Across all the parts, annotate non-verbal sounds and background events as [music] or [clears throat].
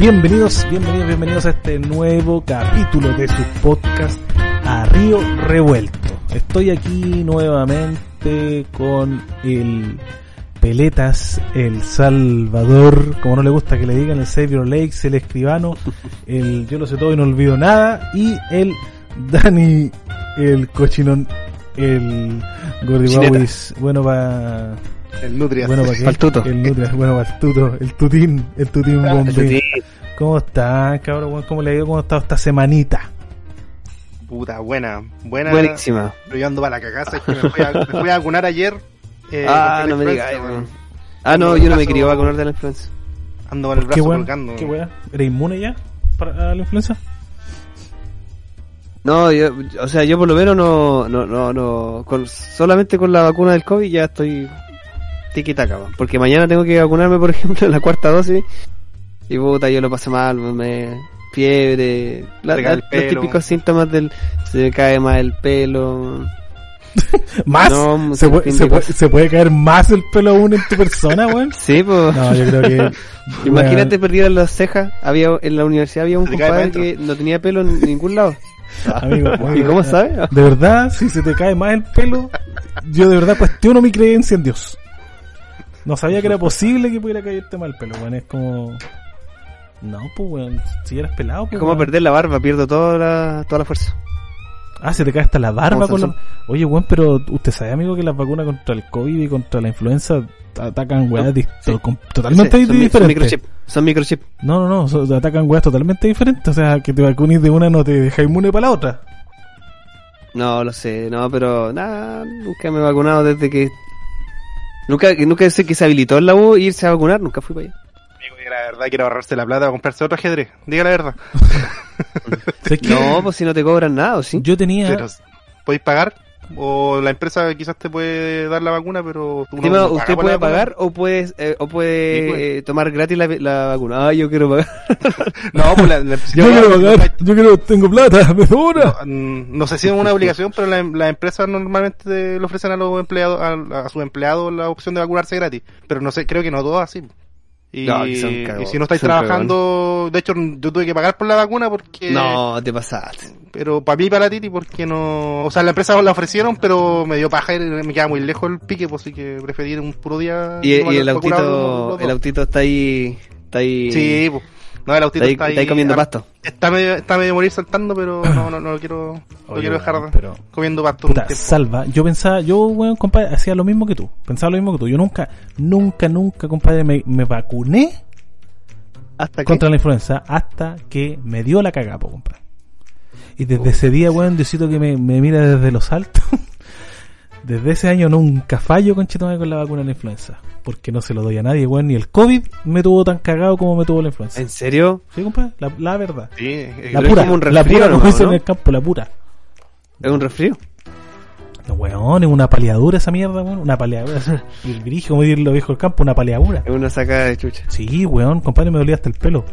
Bienvenidos, bienvenidos, bienvenidos a este nuevo capítulo de su podcast a Río Revuelto. Estoy aquí nuevamente con el Peletas, el Salvador, como no le gusta que le digan, el Savior Lakes, el escribano, [laughs] el Yo lo sé todo y no olvido nada, y el Dani, el cochinón, el Gordiwawis, bueno para... El Nutrias. Bueno, ¿para? Pa'l tuto. El Nutrias, bueno, para el tuto, el tutín, el tutín Ah, bombe. el tutín. ¿Cómo están, cabrón? ¿Cómo le ha ido? ¿Cómo ha estado esta semanita? Puta, buena. Buena. Buenísima. Pero yo ando para la cagada, es que me fui a, me fui a vacunar ayer. eh, ah, no me digas. Ah, no, yo no me quería vacunar de la influenza. Ando con el ¿Qué brazo weón? colgando. ¿Qué weón? ¿Eres inmune ya para la influenza? No, yo, o sea, yo por lo menos no, no, no, no, con, solamente con la vacuna del COVID ya estoy tiquitaca, weón. porque mañana tengo que vacunarme, por [laughs] ejemplo, en la cuarta dosis, y puta, yo lo pasé mal, me, fiebre, la- la- los típicos síntomas del, se me cae más el pelo, [laughs] ¿Más? No, ¿Se, puede, se, de puede, cosas. ¿Se puede caer más el pelo aún en tu persona, weón? [laughs] sí, pues, No, yo creo que... [laughs] imagínate perdidas las cejas, había, en la universidad había un compadre que no tenía pelo en ningún lado. Amigo, ¿Y cómo sabe? De verdad, si se te cae más el pelo, yo de verdad cuestiono mi creencia en Dios. No sabía que era posible que pudiera caerte mal el pelo, weón. Es como... No, pues, weón. Si eras pelado, pues, Es como weón. perder la barba, pierdo toda la, toda la fuerza. Ah, se te cae hasta la barba con la... Oye, weón, pero usted sabe, amigo, que las vacunas contra el COVID y contra la influenza atacan weas Sí. totalmente Sí, son, mi- son diferentes. microchip. Son microchip. No, no, no, so- atacan weas totalmente diferentes. O sea, que te vacunes de una no te deja inmune para la otra. No, lo sé, no, pero nada, nunca me he vacunado desde que... Nunca, nunca sé que se habilitó en la U irse a vacunar, nunca fui para allá. Que la verdad quiere ahorrarse la plata para comprarse otro ajedrez. Diga la verdad. [laughs] No, pues si no te cobran nada, ¿o ¿sí? Yo tenía... Pero, ¿Podéis pagar? O la empresa quizás te puede dar la vacuna, pero tú no- Encima, no usted puede pagar o puede, eh, o puede Sí, pues. eh, tomar gratis la, la vacuna. Ah, yo quiero pagar. [laughs] No, pues la, la- [laughs] Yo quiero pagar, yo quiero, tengo plata, me sobra. No, mm, no sé si es una obligación, pero las la empresas normalmente le ofrecen a los empleados, a, a sus empleados la opción de vacunarse gratis. Pero no sé, creo que no todo así. Y, No, cagos, y si no estáis trabajando, de hecho yo tuve que pagar por la vacuna porque... No, te pasaste. Pero para mí para la Titi porque no... O sea, la empresa la ofrecieron, pero me dio paja y me queda muy lejos el pique, pues así que preferí un puro día... Y, el autito, el autito está ahí, está ahí, Sí, pues. No, el autito está ahí, está ahí... comiendo pasto. Está medio, está medio morir saltando, pero [clears throat] no, no, no lo quiero, quiero dejar pero- comiendo pasto. Puta, salva. Yo pensaba, yo, weón, compadre, hacía lo mismo que tú. Pensaba lo mismo que tú. Yo nunca, nunca, nunca, compadre, me, me vacuné Hasta contra la influenza hasta que me dio la cagada, po, compadre. Y desde ese día, weón, Diosito que me, me mira desde los altos. [laughs] desde ese año nunca fallo con con la vacuna de la influenza. Porque no se lo doy a nadie, weón. Ni el COVID me tuvo tan cagado como me tuvo la influenza. ¿En serio? Sí, compadre, la, la verdad. Sí, La pura, como un la pura, como en el campo, la pura. ¿Es un resfrío? No, weón, es una paliadura esa mierda, weón. Una paliadura. [laughs] Y el brillo, como dicen los viejos del campo, una paliadura. Es una sacada de chucha. Sí, weón, compadre, me dolía hasta el pelo.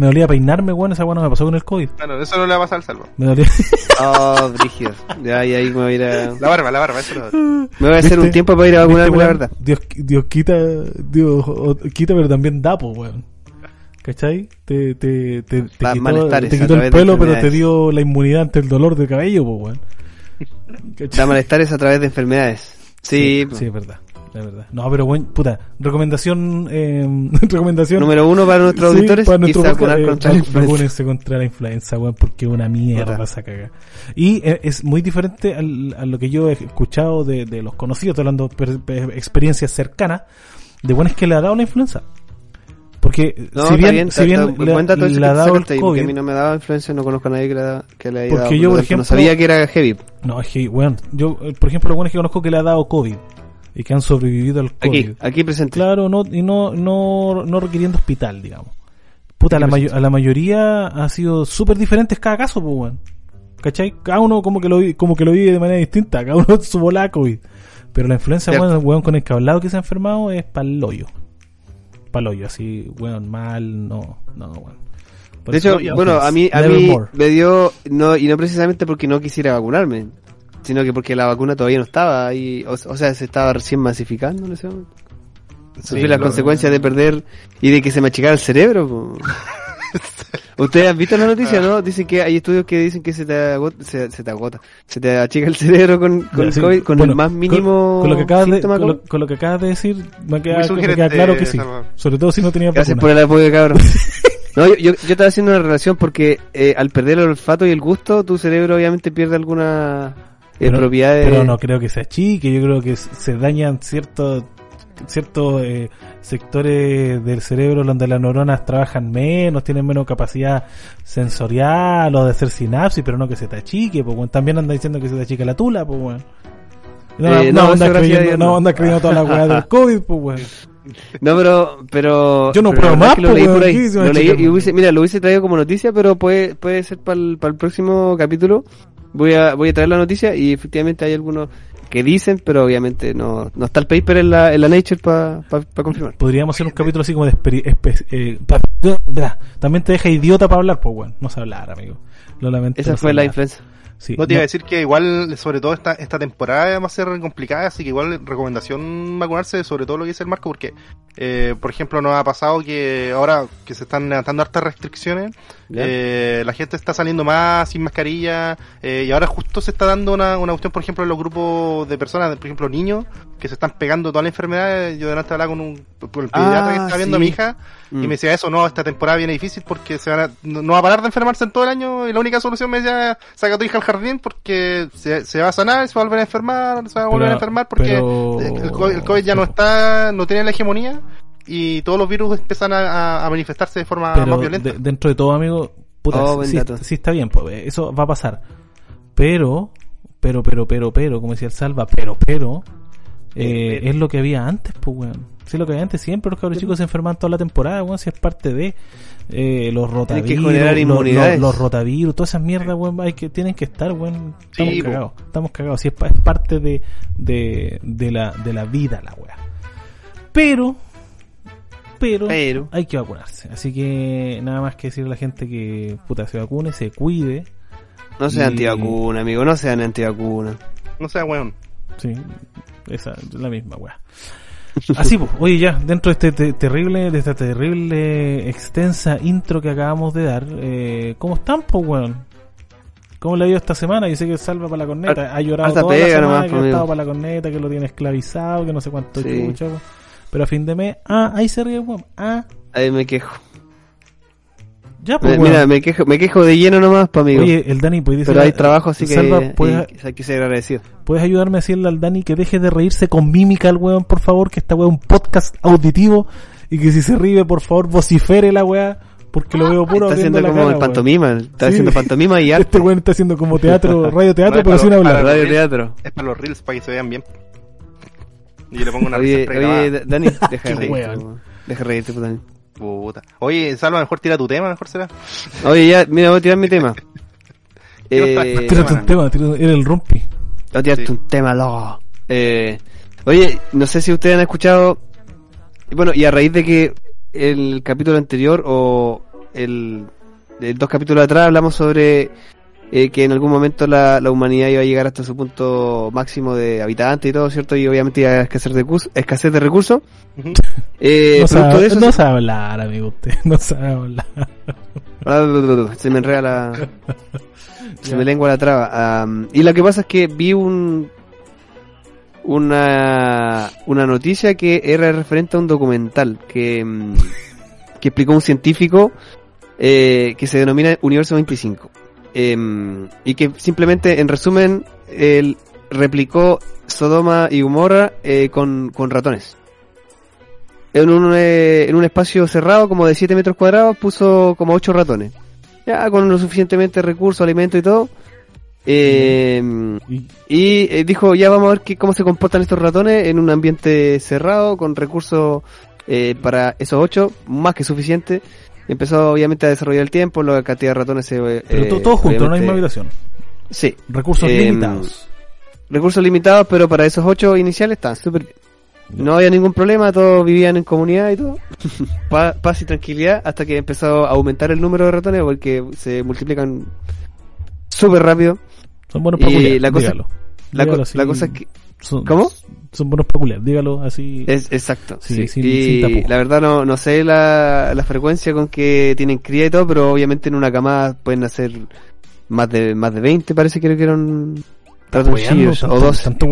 Me dolía peinarme, weón, esa weón no me pasó con el COVID. Bueno, eso no le va a pasar al salvo. Me dolía. [laughs] Oh, brígido. Ya, y ahí me voy a ir a... La barba, la barba, eso no. Me voy a hacer ¿Viste? un tiempo para ir a vacunarme, ¿Viste, la verdad. Dios, Dios quita, Dios quita, pero también da, pues, weón. ¿Cachai? Te, te, te, te quitó, te quitó el pelo, pero te dio la inmunidad ante el dolor de cabello, pues, weón. ¿Cachai? Da malestares a través de enfermedades. Sí, sí, es verdad. Es verdad. No, pero bueno, puta, recomendación, eh, [laughs] recomendación. Número uno para nuestros Sí, auditores, para nuestro irse a eh, contra la [laughs] influenza. contra la influenza, weón, porque es una mierda esa caga. Y eh, es muy diferente al- a lo que yo he escuchado de, de los conocidos, hablando de experiencias cercanas, de buenas que le ha dado la influenza. Porque No, si bien, bien, si bien le, ha dado el ahí, porque a mí COVID, no me daba influencia, no conozco a nadie que que le haya Porque dado. yo, por lo ejemplo- no sabía que era heavy. no, es que, weón, yo, eh, por ejemplo, los buenos que conozco que le ha dado COVID y que han sobrevivido al COVID. Aquí, aquí presente. Claro, no, y no, no, no requiriendo hospital, digamos. Puta, a la, mayo- a la mayoría ha sido súper diferentes cada caso, pues, weón. ¿Cachai? Cada uno como que lo como que lo vive de manera distinta, cada uno [laughs] su bola COVID. Pero la influenza, weón, weón, con el cablado que se ha enfermado es pa'l hoyo. Pa'l hoyo, así, weón, mal, no, no, weón. Por De hecho, bueno, a mí, a mí more. me dio, no, y no precisamente porque no quisiera vacunarme, sino que porque la vacuna todavía no estaba y, o, o sea, se estaba recién masificando en ese momento. Sufrí las claro. consecuencias de perder y de que se me achicara el cerebro. [laughs] ¿Ustedes han visto la noticia, no? Dicen que hay estudios que dicen que se te agota, se, se te agota, se te achica el cerebro con, con el Sí, COVID, con bueno, el más mínimo con, con lo que acabas de, con, lo, con lo que acabas de decir, me queda, me queda claro que sí. Sobre todo si no tenías Gracias vacuna. por el apoyo, cabrón. [laughs] No, yo, yo, yo estaba haciendo una relación porque eh, al perder el olfato y el gusto, tu cerebro obviamente pierde algunas eh, Pero- propiedades. Pero no creo que sea chique, yo creo que se dañan ciertos ciertos eh, sectores del cerebro donde las neuronas trabajan menos, tienen menos capacidad sensorial o de hacer sinapsis, pero no que se te achique, pues bueno. también anda diciendo que se te achica la tula, pues bueno. No, Eh, no, no, anda creyendo, no, no. anda creyendo toda la weá del [laughs] COVID, pues bueno. No, pero, pero. Yo no pero verdad más, lo leí por ahí. Lo leí y hubiese- mira, lo hubiese traído como noticia, pero puede, puede ser para el, para el próximo capítulo. Voy a, voy a traer la noticia y efectivamente hay algunos que dicen, pero obviamente no, no está el paper en la, en la Nature para confirmar. Podríamos hacer un capítulo así como de eh, pa-. También te deja idiota para hablar, pues bueno. No sé hablar, amigo. Lo lamento. Esa no fue la influencia. Sí, No te iba no- a decir que igual, sobre todo esta, esta temporada va a ser complicada, así que igual recomendación vacunarse, sobre todo lo que dice el Marco, porque, eh, por ejemplo, nos ha pasado que ahora que se están levantando hartas restricciones, eh, la gente está saliendo más sin mascarilla, eh, y ahora justo se está dando una, una cuestión, por ejemplo, en los grupos de personas, por ejemplo, niños, que se están pegando todas las enfermedades. Yo delante hablaba con un con el pediatra Ah, que estaba viendo sí. a mi hija, Mm. y me decía eso, no, esta temporada viene difícil porque se van a, no, no va a parar de enfermarse en todo el año y la única solución me decía, saca a tu hija al jardín porque se, se va a sanar, se va a volver a enfermar, se va a volver Pero- a enfermar porque pero- el, COVID, el COVID ya no está, no tiene la hegemonía y todos los virus empiezan a, a- a manifestarse de forma pero más violenta. de- dentro de todo, amigo, puta, Oh, sí, está bien, pues, eso va a pasar. Pero, pero, pero, pero, pero, como decía el Salva, pero, pero, eh, Pero. es lo que había antes, pues, weón. Sí, lo que había antes, siempre los cabros chicos se enferman toda la temporada, weón, si es parte de eh, los Tienen que rotavirus, generar los, inmunidades. los- los rotavirus, todas esas mierdas, weón, hay que, tienen que estar, weón. Estamos Sí, po. cagados, estamos cagados, sí, es, pa- es parte de, de, de la, de la vida, la weá. Pero, pero, Pero. hay que vacunarse. Así que nada más que decirle a la gente que puta se vacune, se cuide. No sean Y- antivacuna, amigo, no sean antivacuna. No sea weón. Sí, esa es la misma weá. Así pues, oye ya, dentro de este te- terrible, de esta terrible extensa intro que acabamos de dar, eh, ¿cómo están pues weón? ¿Cómo le ha ido esta semana? Yo sé que salva para la corneta, ha llorado Harta toda la pega semana, nomás, que ha estado para la corneta, que lo tiene esclavizado, que no sé cuánto Sí. chucha. Pero a fin de mes, ah, ahí se ríe el weón, ah, Ahí me quejo. Ya pues Me- weón. mira, me quejo, me quejo de lleno nomás, pa' amigo. Oye, el Dani, pues dice, pero hay trabajo, así que Salva, ¿puedes, hay, hay que ser agradecido. ¿Puedes ayudarme a decirle al Dani que deje de reírse con mímica al weón, por favor? Que esta weá es un podcast auditivo y que si se ríe, por favor, vocifere la weá, porque lo veo puro Está haciendo la como cara, el weón. pantomima, está Sí. haciendo pantomima y [laughs] arte. Este weón está haciendo como teatro, [laughs] radio teatro, pero sin hablar. Radio teatro. Es para los reels, para que se vean bien. Y yo le pongo una Oye, risa oye, Dani, [laughs] deja de reírte. weón. weón. Deja de reírte, puta. Puta. Oye, Salva, mejor tira tu tema, mejor será. Oye, ya, mira, voy a tirar mi tema. [laughs] Eh, Tírate un tema, tírate, era el rumpi. voy a tirarte Sí. un tema, loco. Eh, oye, no sé si ustedes han escuchado. Bueno, y a raíz de que el capítulo anterior o el, el dos capítulos atrás hablamos sobre eh, que en algún momento la, la humanidad iba a llegar hasta su punto máximo de habitantes y todo, ¿cierto? Y obviamente iba a escasez de, recursos, escasez de recursos. [laughs] Eh, no, sabe, de eso, no sabe hablar, amigo, usted. [laughs] No sabe hablar. se me enreda la... [laughs] se me lengua la traba. Y lo que pasa es que vi un una una noticia que era referente a un documental que mm, que explicó un científico eh, que se denomina Universo 25 Em, y que simplemente en resumen él replicó Sodoma y Gomorra eh, con, con ratones. En un, eh, en un espacio cerrado como de 7 metros cuadrados puso como 8 ratones. Ya con lo suficientemente recursos, alimento y todo. Eh, Y, eh, dijo, ya vamos a ver qué, cómo se comportan estos ratones en un ambiente cerrado, con recursos eh, para esos ocho, más que suficiente. Empezó obviamente a desarrollar el tiempo, la cantidad de ratones se... eh, pero to- todos juntos, en la misma obviamente- habitación. Sí, Recursos Em, limitados. recursos limitados, pero para esos ocho iniciales están súper bien. No había ningún problema, todos vivían en comunidad y todo. [laughs] Pa- paz y tranquilidad hasta que empezó a aumentar el número de ratones porque se multiplican súper rápido. Son buenos y para culiar, la cosa- dígalo. La, co- así. la cosa es que son, ¿Cómo? Son buenos para culiar, dígalo así. Es, exacto. Sí, sí. sin- y sin la verdad no, no sé la, la frecuencia con que tienen cría y todo, pero obviamente en una camada pueden hacer más de más de 20, parece que eran ratoncillos, o 12. Tanto.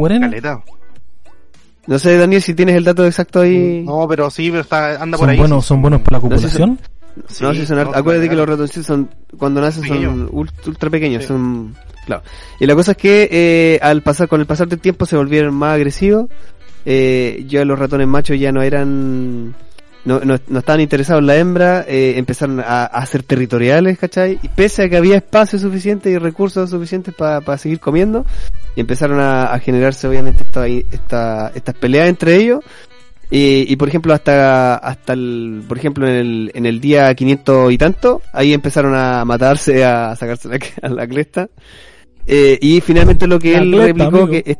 No sé, Daniel, si tienes el dato exacto ahí. No, pero sí, pero está, anda por Son ahí. buenos, sí, son buenos para la No sé si. Sí, no, son. Acuérdate que los claro. ratoncillos son, cuando nacen son ultra pequeños, Sí. son, claro. Y la cosa es que, eh, al pasar, con el pasar del tiempo se volvieron más agresivos, eh, ya los ratones machos ya no eran, no, no, no estaban interesados en la hembra, eh, empezaron a, a ser territoriales, ¿cachai? Y pese a que había espacio suficiente y recursos suficientes para seguir comiendo, y empezaron a, a generarse obviamente esta, esta, estas peleas entre ellos, y, y por ejemplo hasta hasta el por ejemplo en el, en el día 500 y tanto ahí empezaron a matarse a sacarse la, [laughs] a la cresta Eh, y finalmente lo que La él replicó amigo. que es-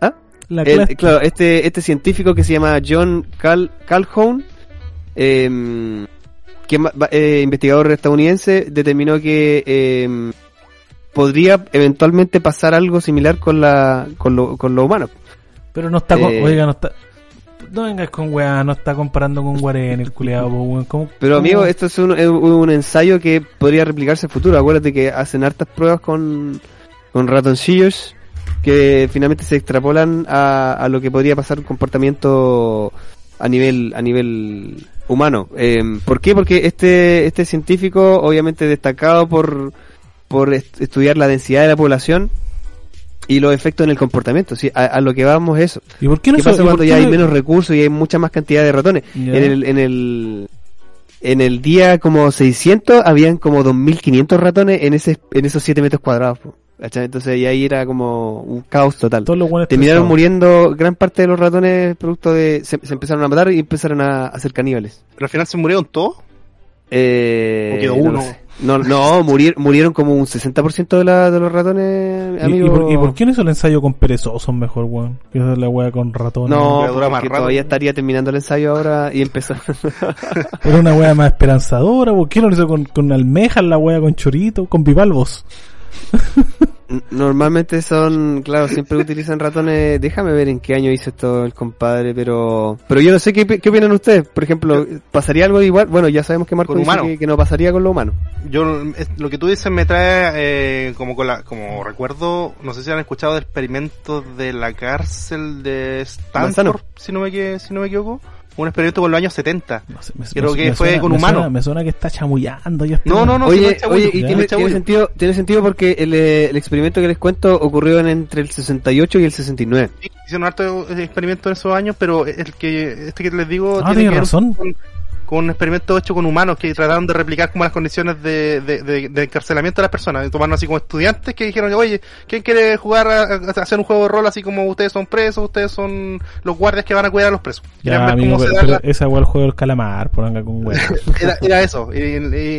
¿Ah? La El- claro este este científico que se llama John Cal Calhoun em, que eh, investigador estadounidense determinó que em, podría eventualmente pasar algo similar con la con lo, con lo humano Pero no está eh, oiga, no está. No vengas con weá, no está comparando con Guarén, el culeado, weón. ¿Cómo- Pero amigo, esto es un, es un ensayo que podría replicarse en futuro. Acuérdate que hacen hartas pruebas con, con ratoncillos que finalmente se extrapolan a, a lo que podría pasar un comportamiento a nivel a nivel humano. Eh, ¿Por qué? Porque este este científico, obviamente destacado por por est- estudiar la densidad de la población y los efectos en el comportamiento. ¿sí? A, a lo que vamos es eso. ¿Y por qué no ¿Qué se- pasa cuando ya hay no- menos recursos y hay mucha más cantidad de ratones? En el, en el en el día como 600 habían como 2500 ratones en ese en esos 7 metros cuadrados. Entonces y ahí era como un caos total. Todos los buenos Terminaron muriendo gran parte de los ratones producto de se, se empezaron a matar y empezaron a, a ser caníbales. Pero al final se murieron todos. Eh, ¿O quedó no uno? sé. No, no, murir- murieron como un 60% de, la, de los ratones, ¿Y, amigo. y por, y por qué no hizo el ensayo con perezosos mejor, weón? Que es la weá con ratones. No, más porque rato. todavía estaría terminando el ensayo ahora y empezó. [laughs] Era una weá más esperanzadora, ¿por qué no lo hizo con, con almejas la weá con chorito, con bivalvos? [laughs] Normalmente son, claro, siempre utilizan ratones. Déjame ver en qué año hizo esto el compadre, pero pero yo no sé qué, qué opinan ustedes. Por ejemplo, ¿pasaría algo igual? Bueno, ya sabemos que Marco dice que, que no pasaría con lo humano. Yo, lo que tú dices me trae, eh, como con la, como recuerdo, no sé si han escuchado de experimentos de la cárcel de Manzano. Stanford, si no me, si no me equivoco. Un experimento con los años 70. No sé, me- Creo me- que me fue suena- con me humano. suena- me suena que está chamullando. Ya está. No, no, no. si no oye, oye, y tiene, tiene sentido, tiene sentido porque el, eh, el experimento que les cuento ocurrió en entre el 68 y el 69. Sí, Hicieron harto experimentos en esos años, pero el que, este que les digo, Ah, tiene tiene que ver razón. Con, con un experimento hecho con humanos que trataron de replicar como las condiciones de, de, de- de encarcelamiento de las personas. Tomaron así como estudiantes que dijeron, oye, ¿quién quiere jugar a, a hacer un juego de rol así como ustedes son presos, ustedes son los guardias que van a cuidar a los presos? Ya, amigo, pero, pero la- esa el juego del calamar, por venga con weá. [laughs] era, era eso. Y,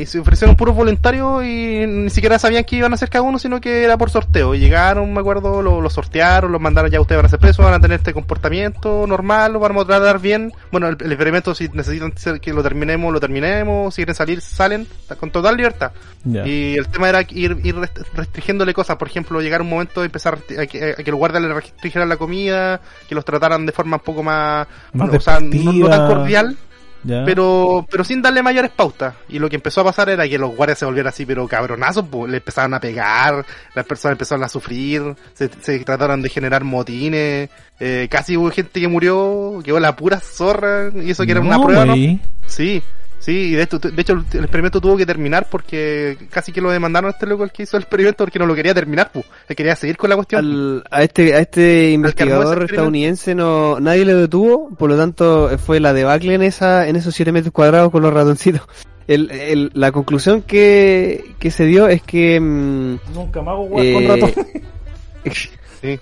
y se ofrecieron puros voluntarios y ni siquiera sabían que iban a ser cada uno, sino que era por sorteo. Y llegaron, me acuerdo, lo, lo sortearon, los mandaron ya ustedes van a ser presos, van a tener este comportamiento normal, lo vamos a tratar bien. Bueno, el, el experimento, si necesitan ser- que lo terminemos, lo terminemos. Si quieren salir, salen con total libertad. Y el tema era ir, ir rest- restringiéndole cosas, por ejemplo, llegar un momento de empezar a que, a que los guardias le restringieran la comida, que los trataran de forma un poco más, Más o sea, no, no tan cordial, pero pero sin darle mayores pautas. Y lo que empezó a pasar era que los guardias se volvieran así, pero cabronazos, pues, le empezaron a pegar, las personas empezaron a sufrir, se, se trataron de generar motines, eh, casi hubo gente que murió, quedó la pura zorra, y eso que era una prueba, ¿no? Sí, sí, y de, esto, de hecho el, experimento tuvo que terminar porque casi que lo demandaron a este loco el que hizo el experimento porque no lo quería terminar, pues. Él quería seguir con la cuestión. Al- a este a este investigador estadounidense no nadie le detuvo, por lo tanto fue la debacle en esa en esos 7 metros cuadrados con los ratoncitos. El, el- la conclusión que, que se dio es que mm, Nunca me hago eh, con ratón. [laughs] Sí.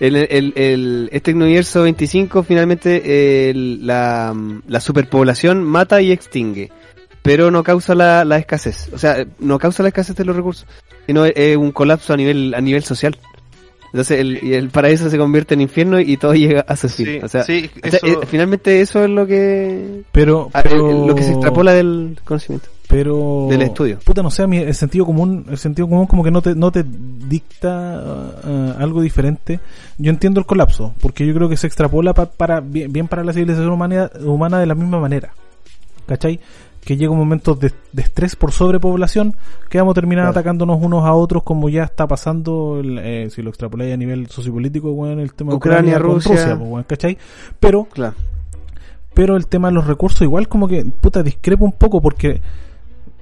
el, el, el- este universo 25 finalmente el- la, la superpoblación mata y extingue, pero no causa la, la escasez, o sea, no causa la escasez de los recursos, sino es un colapso a nivel a nivel social. Entonces el, el paraíso se convierte en infierno y todo [laughs] llega a su fin. Sí, o sea, sí, o sea, eso- eh, finalmente eso es lo que Pero, pero el- lo que se extrapola del conocimiento. Pero del estudio. puta no sé el sentido común el sentido común como que no te no te dicta uh, algo diferente. Yo entiendo el colapso, porque yo creo que se extrapola pa- para bien, bien para la civilización humana, humana de la misma manera. ¿Cachai? Que llega un momento de, de estrés por sobrepoblación que vamos a terminar Claro. atacándonos unos a otros como ya está pasando, el, eh, si lo extrapoláis a nivel sociopolítico, bueno, el tema de Ucrania, Rusia. Rusia, pues, ¿cachai? Pero Claro. pero el tema de los recursos igual como que puta discrepa un poco porque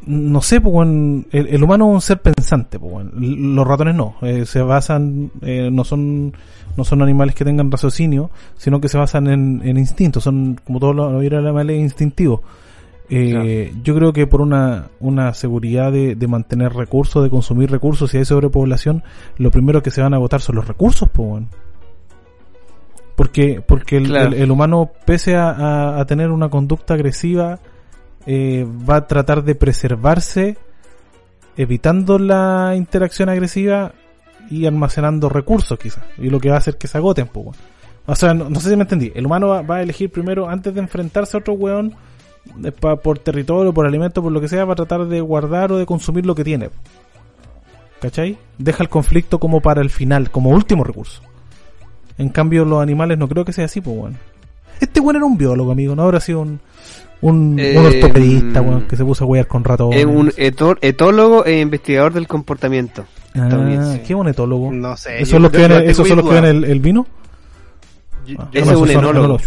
no sé pues el, el humano es un ser pensante pues los ratones no. Eh, se basan eh, no son no son animales que tengan raciocinio sino que se basan en, en instintos son como todos los animales instintivos. Eh, yo creo que por una, una seguridad de, de mantener recursos, de consumir recursos, si hay sobrepoblación, lo primero que se van a agotar son los recursos, pues. Porque, porque el, Claro. el- el humano, pese a, a- a tener una conducta agresiva, eh, va a tratar de preservarse, evitando la interacción agresiva y almacenando recursos, quizás. Y lo que va a hacer que se agoten, pues. O sea, no, sé si me entendí. El humano va, a elegir primero, antes de enfrentarse a otro weón, eh, por territorio, por alimento, por lo que sea, va a tratar de guardar o de consumir lo que tiene. ¿Cachai? Deja el conflicto como para el final, como último recurso. En cambio, los animales no creo que sea así, pues. Este weón era un biólogo, amigo, no habrá sido un, un, Eh, un ortopedista, weón, que se puso a huear con ratones. Es un etólogo e investigador del comportamiento. Ah, qué buen etólogo. No sé. ¿Esos son los que ven, esos son los que ven el, el vino? Yo- Ah, Ese no, es un enólogo. [laughs]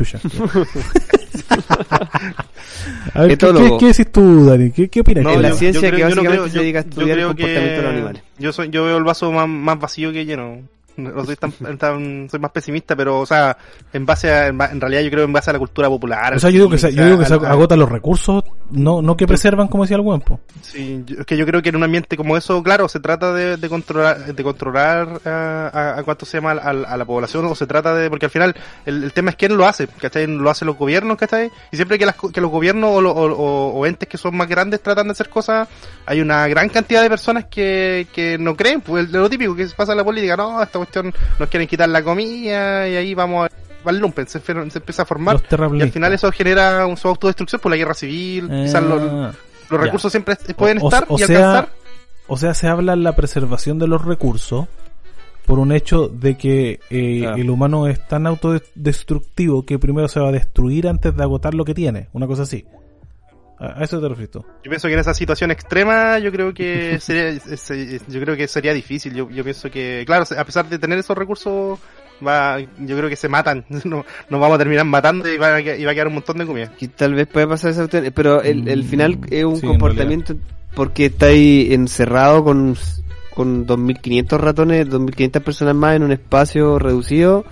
a ver, ¿qué, Etólogo. qué, qué decís tú, Dani? ¿Qué, qué opinas? No, Es la yo- ciencia yo que creo- yo no básicamente creo- se yo- dedica a estudiar el creo comportamiento de los animales. Yo soy, yo veo el vaso más, más vacío que lleno. No soy tan, [laughs] tan- soy más pesimista, pero o sea, en base a, en, en realidad yo creo en base a la cultura popular. O sea, yo digo que se, yo digo que se al- al- agotan los recursos, no, no que preservan, como decía el buen, po. Sí, yo- es que yo creo que en un ambiente como eso, claro, se trata de, de controlar, de controlar a, a, a cuánto se llama a, a la población, o se trata de, porque al final el, el tema es quién lo hace, ¿cachai? Lo hacen los gobiernos, ¿cachai? Y siempre que, las, que los gobiernos o, lo- o, o- o entes que son más grandes tratan de hacer cosas, hay una gran cantidad de personas que, que no creen, pues lo típico que pasa en la política, no, esta cuestión nos quieren quitar la comida y ahí vamos a, al lumpen, se, empieza a formar. Los Y al final eso genera un, su autodestrucción por la guerra civil, quizás los, Ah. los Ya. recursos siempre pueden O- estar o y sea, alcanzar. O sea, se habla en la preservación de los recursos por un hecho de que eh, Claro. el humano es tan autodestructivo que primero se va a destruir antes de agotar lo que tiene. Una cosa así. A eso te refieres tú. Yo pienso que en esa situación extrema yo creo que [laughs] sería, yo creo que sería difícil. Yo, yo pienso que, claro, a pesar de tener esos recursos, va, yo creo que se matan. [laughs] No, nos vamos a terminar matando y va, a, que- y va a quedar un montón de comida. Y tal vez puede pasar esa pero el, el Mm, final es un sí, comportamiento porque está ahí encerrado con, con 2.500 ratones, 2.500 personas más en un espacio reducido,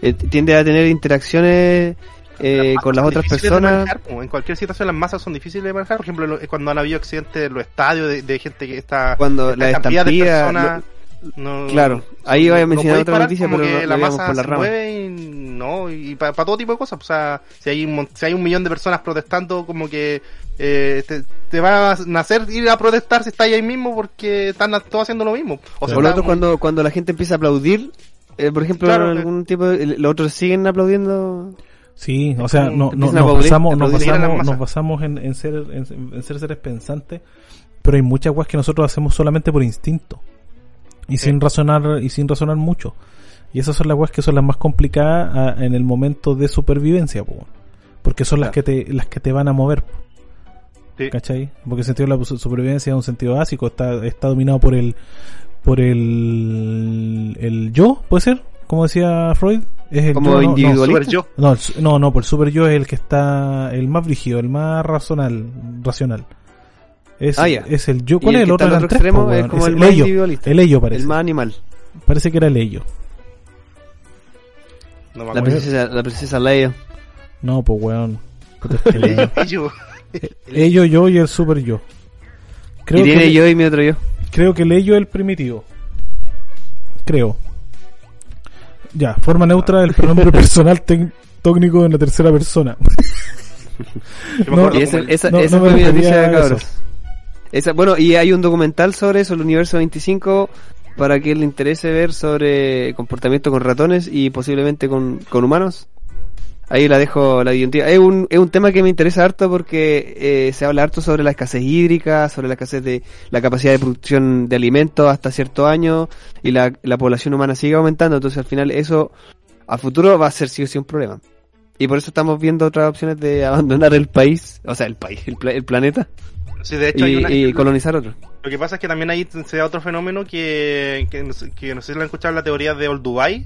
eh, tiende a tener interacciones eh, con las otras personas. manejar, en cualquier situación las masas son difíciles de manejar. Por ejemplo, lo- cuando han habido accidentes en los estadios de, de gente que está... Cuando la cantidad de estampida, personas, no- claro, ahí voy a mencionar otra parar, noticia, pero no- la masa por la se rama. mueve y no y para todo tipo de cosas o sea si hay un, si hay un millón de personas protestando como que eh, te, te va a nacer ir a protestar si estás ahí mismo porque están todos haciendo lo mismo o sea O lo está otro muy- cuando, cuando la gente empieza a aplaudir, eh, por ejemplo, Claro, algún tipo de, los otros siguen aplaudiendo. Sí, o sea, no, nos basamos, nos basamos, nos basamos en, en ser, en, en ser seres pensantes, pero hay muchas cosas que nosotros hacemos solamente por instinto y Sí. sin razonar y sin razonar mucho. Y esas son las cosas que son las más complicadas ah, en el momento de supervivencia, po, porque son las que te las que te van a mover, Sí. ¿cachai? Porque el sentido de la su- supervivencia es un sentido básico, está está dominado por el por el el yo, puede ser, como decía Freud, es el Como yo, no- no, individualista. super yo no, no, no, por el super yo es el que está el más brígido, el más racional, racional. Es, Ah, ya. es el yo. ¿Cuál el es el otro? otro tres, extremo po, es como Es el el más ello. individualista. El ello parece. El más animal. Parece que era el ello. no me La princesa, la princesa Leia. No, pues weón. El ello. Yo- ello, yo y el super yo. Creo y tiene que, yo y mi otro yo. creo que el ello es el primitivo. Creo. Ya, forma neutra del pronombre [laughs] personal técnico en la tercera persona. [laughs] No, esa, esa, no- esa no fue mi noticia, cabros. Esa, bueno, y hay un documental sobre eso, el universo 25, para quien le interese ver sobre comportamiento con ratones y posiblemente con, con humanos. Ahí la dejo la disyuntiva. Es un, es un tema que me interesa harto porque eh, se habla harto sobre la escasez hídrica, sobre la escasez de la capacidad de producción de alimentos hasta cierto año y la, la población humana sigue aumentando. Entonces al final eso a futuro va a ser sí o sí un problema. Y por eso estamos viendo otras opciones de [laughs] abandonar el país, o sea, el país, el, pla- el planeta, Sí, de hecho, y, hay una, y colonizar otro. Lo que pasa es que también ahí se da otro fenómeno que, que, no sé- que no sé si lo han escuchado la teoría de Old Dubai,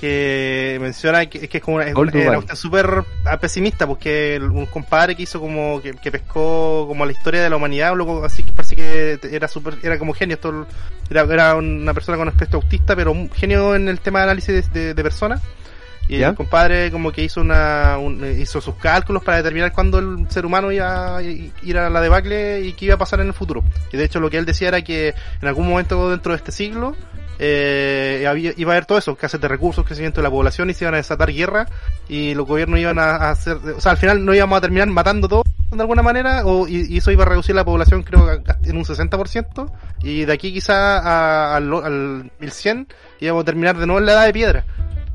que menciona que, que es como una, es Old una- usted súper ah, pesimista, porque el- un compadre que hizo como, que, que pescó como la historia de la humanidad, luego así que parece que era súper, era como genio, esto, era, era una persona con aspecto autista, pero un genio en el tema de análisis de, de- de personas. Y ¿Ya? el compadre como que hizo una un- hizo sus cálculos para determinar cuándo el ser humano iba a ir a la debacle y qué iba a pasar en el futuro. Y de hecho lo que él decía era que en algún momento dentro de este siglo eh, había- iba a haber todo eso, escasez de recursos, crecimiento de la población y se iban a desatar guerra y los gobiernos iban a, hacer, o sea, al final no íbamos a terminar matando todo de alguna manera o, y, eso iba a reducir la población creo en un 60% y de aquí quizá a- al, al 1100 íbamos a terminar de nuevo en la edad de piedra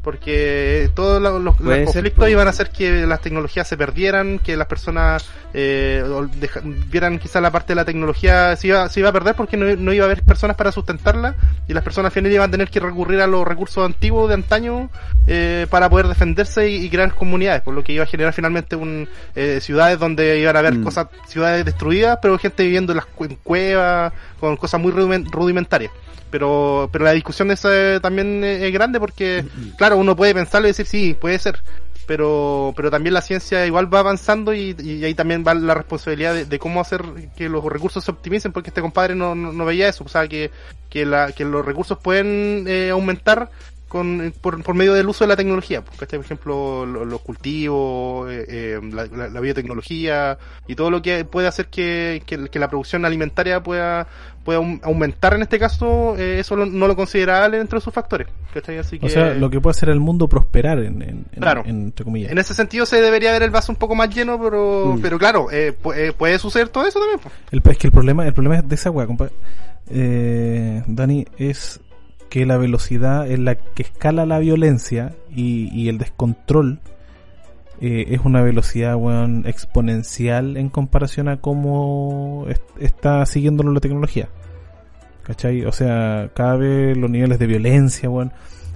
porque todos los, ser, conflictos iban a hacer que las tecnologías se perdieran, que las personas eh, deja- vieran quizás la parte de la tecnología se iba, se iba a perder porque no, no iba a haber personas para sustentarla y las personas al final iban a tener que recurrir a los recursos antiguos de antaño eh, para poder defenderse y, y crear comunidades, por lo que iba a generar finalmente un, eh, ciudades donde iban a haber Mm. cosas, ciudades destruidas, pero gente viviendo en las en cuevas, con cosas muy rudimen- rudimentarias. Pero pero la discusión de esa también es es grande porque claro uno puede pensarlo y decir sí puede ser pero pero también la ciencia igual va avanzando y, y ahí también va la responsabilidad de, de cómo hacer que los recursos se optimicen porque este compadre no, no, veía eso o sea que que, la, que los recursos pueden eh, aumentar con, por, por medio del uso de la tecnología, pues, ¿cachai? por ejemplo, lo- los cultivos, eh, eh, la, biotecnología y todo lo que puede hacer que, que la producción alimentaria pueda, pueda aum- aumentar en este caso, eh, eso lo- no lo consideraba dentro de sus factores. ¿cachai? Así que, O sea, lo que puede hacer el mundo prosperar, en, en- en- Claro. en- entre comillas. en ese sentido se debería ver el vaso un poco más lleno, pero, Mm. pero claro, eh, pu- eh, puede suceder todo eso también. pues. El, es que el problema, el problema de esa weá, compadre, eh, Dani, es que la velocidad en la que escala la violencia y, y el descontrol eh, es una velocidad weón, exponencial en comparación a cómo est- está siguiéndolo la tecnología. ¿Cachai? O sea, cada vez los niveles de violencia, weón,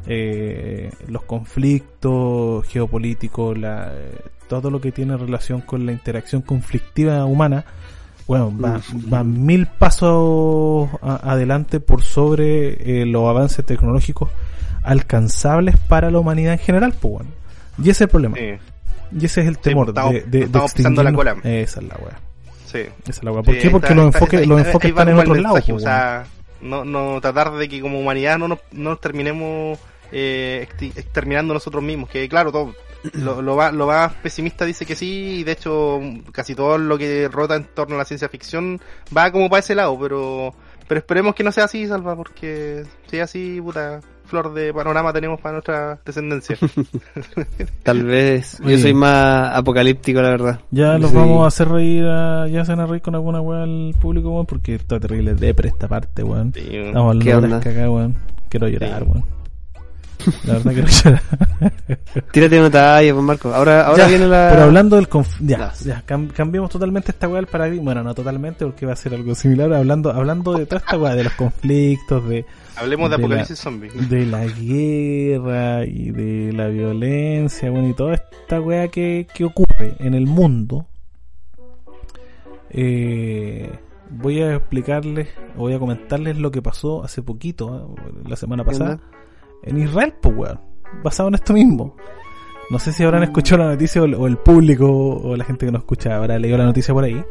eh, los conflictos geopolíticos, la, eh, todo lo que tiene relación con la interacción conflictiva humana, bueno, va, va mil pasos a- adelante por sobre eh, los avances tecnológicos alcanzables para la humanidad en general, pues bueno. Y ese es el problema. Y ese es el temor estamos- de, de, de estamos pisando la cola. Esa es la weá. Sí. Esa es la weá. ¿Por Sí, qué? Porque está- los enfoques, los enfoques están en otros lados. pues, o sea, no, no tratar de que como humanidad no nos, no nos terminemos eh, exterminando nosotros mismos. Que claro, todo, [clears throat] lo, lo, va- lo más pesimista dice que sí, y de hecho casi todo lo que rota en torno a la ciencia ficción va como para ese lado, pero pero esperemos que no sea así, Salva, porque si es así, puta, flor de panorama tenemos para nuestra descendencia. [laughs] Tal vez. Yo soy más apocalíptico, la verdad. Ya los Sí. vamos a hacer reír, a, ya se van a reír con alguna weá al público, weón, porque está terrible depre esta parte, weón. Sí, Estamos ¿Qué hablando de cagadas, weón. Quiero llorar, Sí. weón. La verdad quiero [laughs] llorar. Tírate una talla, pues Marco. Ahora, ahora Ya, viene la. Pero hablando del conf... ya, Ya. ya, cam- cambiemos totalmente esta weá del paradigma. Bueno, no totalmente porque va a ser algo similar. Hablando, hablando de toda esta weá, de los conflictos, de, Hablemos de, de la- apocalipsis zombie. de la guerra y de la violencia, bueno, y toda esta weá que, que ocurre en el mundo. Eh, voy a explicarles, voy a comentarles lo que pasó hace poquito, ¿eh? la semana ¿Qué pasada, en Israel, pues weón, basado en esto mismo. No sé si habrán escuchado la noticia o el, o el público o la gente que nos escucha habrá leído la noticia por ahí.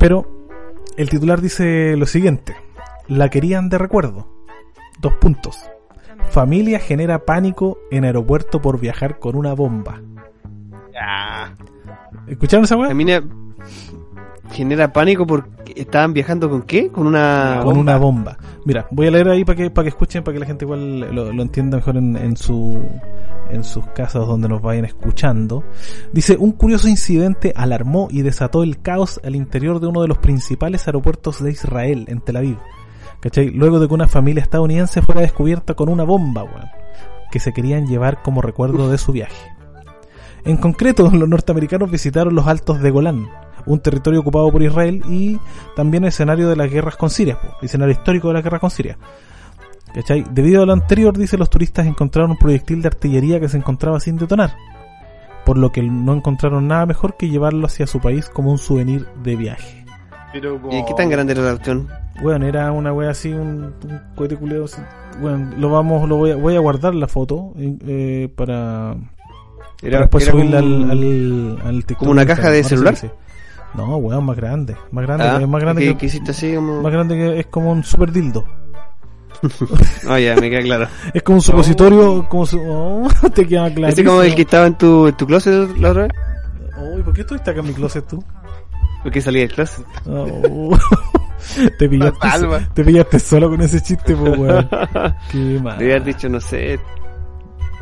Pero el titular dice lo siguiente. La querían de recuerdo. Dos puntos. Familia genera pánico en aeropuerto por viajar con una bomba. ¿Escucharon esa weá? Genera pánico porque estaban viajando con qué? Con una. con una bomba. Mira, voy a leer ahí para que para que escuchen, para que la gente igual lo, lo entienda mejor en, en su en sus casas donde nos vayan escuchando. Dice, un curioso incidente alarmó y desató el caos al interior de uno de los principales aeropuertos de Israel, en Tel Aviv. ¿Cachai? Luego de que una familia estadounidense fuera descubierta con una bomba, weón, que se querían llevar como recuerdo de su viaje. En concreto, [laughs] los norteamericanos visitaron los altos de Golán, un territorio ocupado por Israel y también escenario de las guerras con Siria, escenario histórico de las guerras con Siria. ¿Cachai? Debido a lo anterior, dice los turistas encontraron un proyectil de artillería que se encontraba sin detonar, por lo que no encontraron nada mejor que llevarlo hacia su país como un souvenir de viaje. Pero como- ¿Y qué tan grande era la opción? Bueno, era una wea así, un, un cohete así. Bueno, lo vamos, lo voy a, voy a guardar la foto eh, para, para Era, después era subirla como- al, al, al TikTok como una caja de celular. sí, sí. No, weón, más grande, más grande, Ah, es más grande que, que, hiciste así como... más grande que es como un super dildo. Oh, [laughs] ya, me queda claro. Es como un supositorio, como su, oh, [laughs] te queda claro. Este como el que estaba en tu, en tu closet la otra vez. Uy, ¿por qué estuviste acá en mi closet tú? Porque salí del closet. Oh. [laughs] te pillaste, te pillaste solo con ese chiste, pues weón. [laughs] Qué mal. Debía haber dicho, no sé.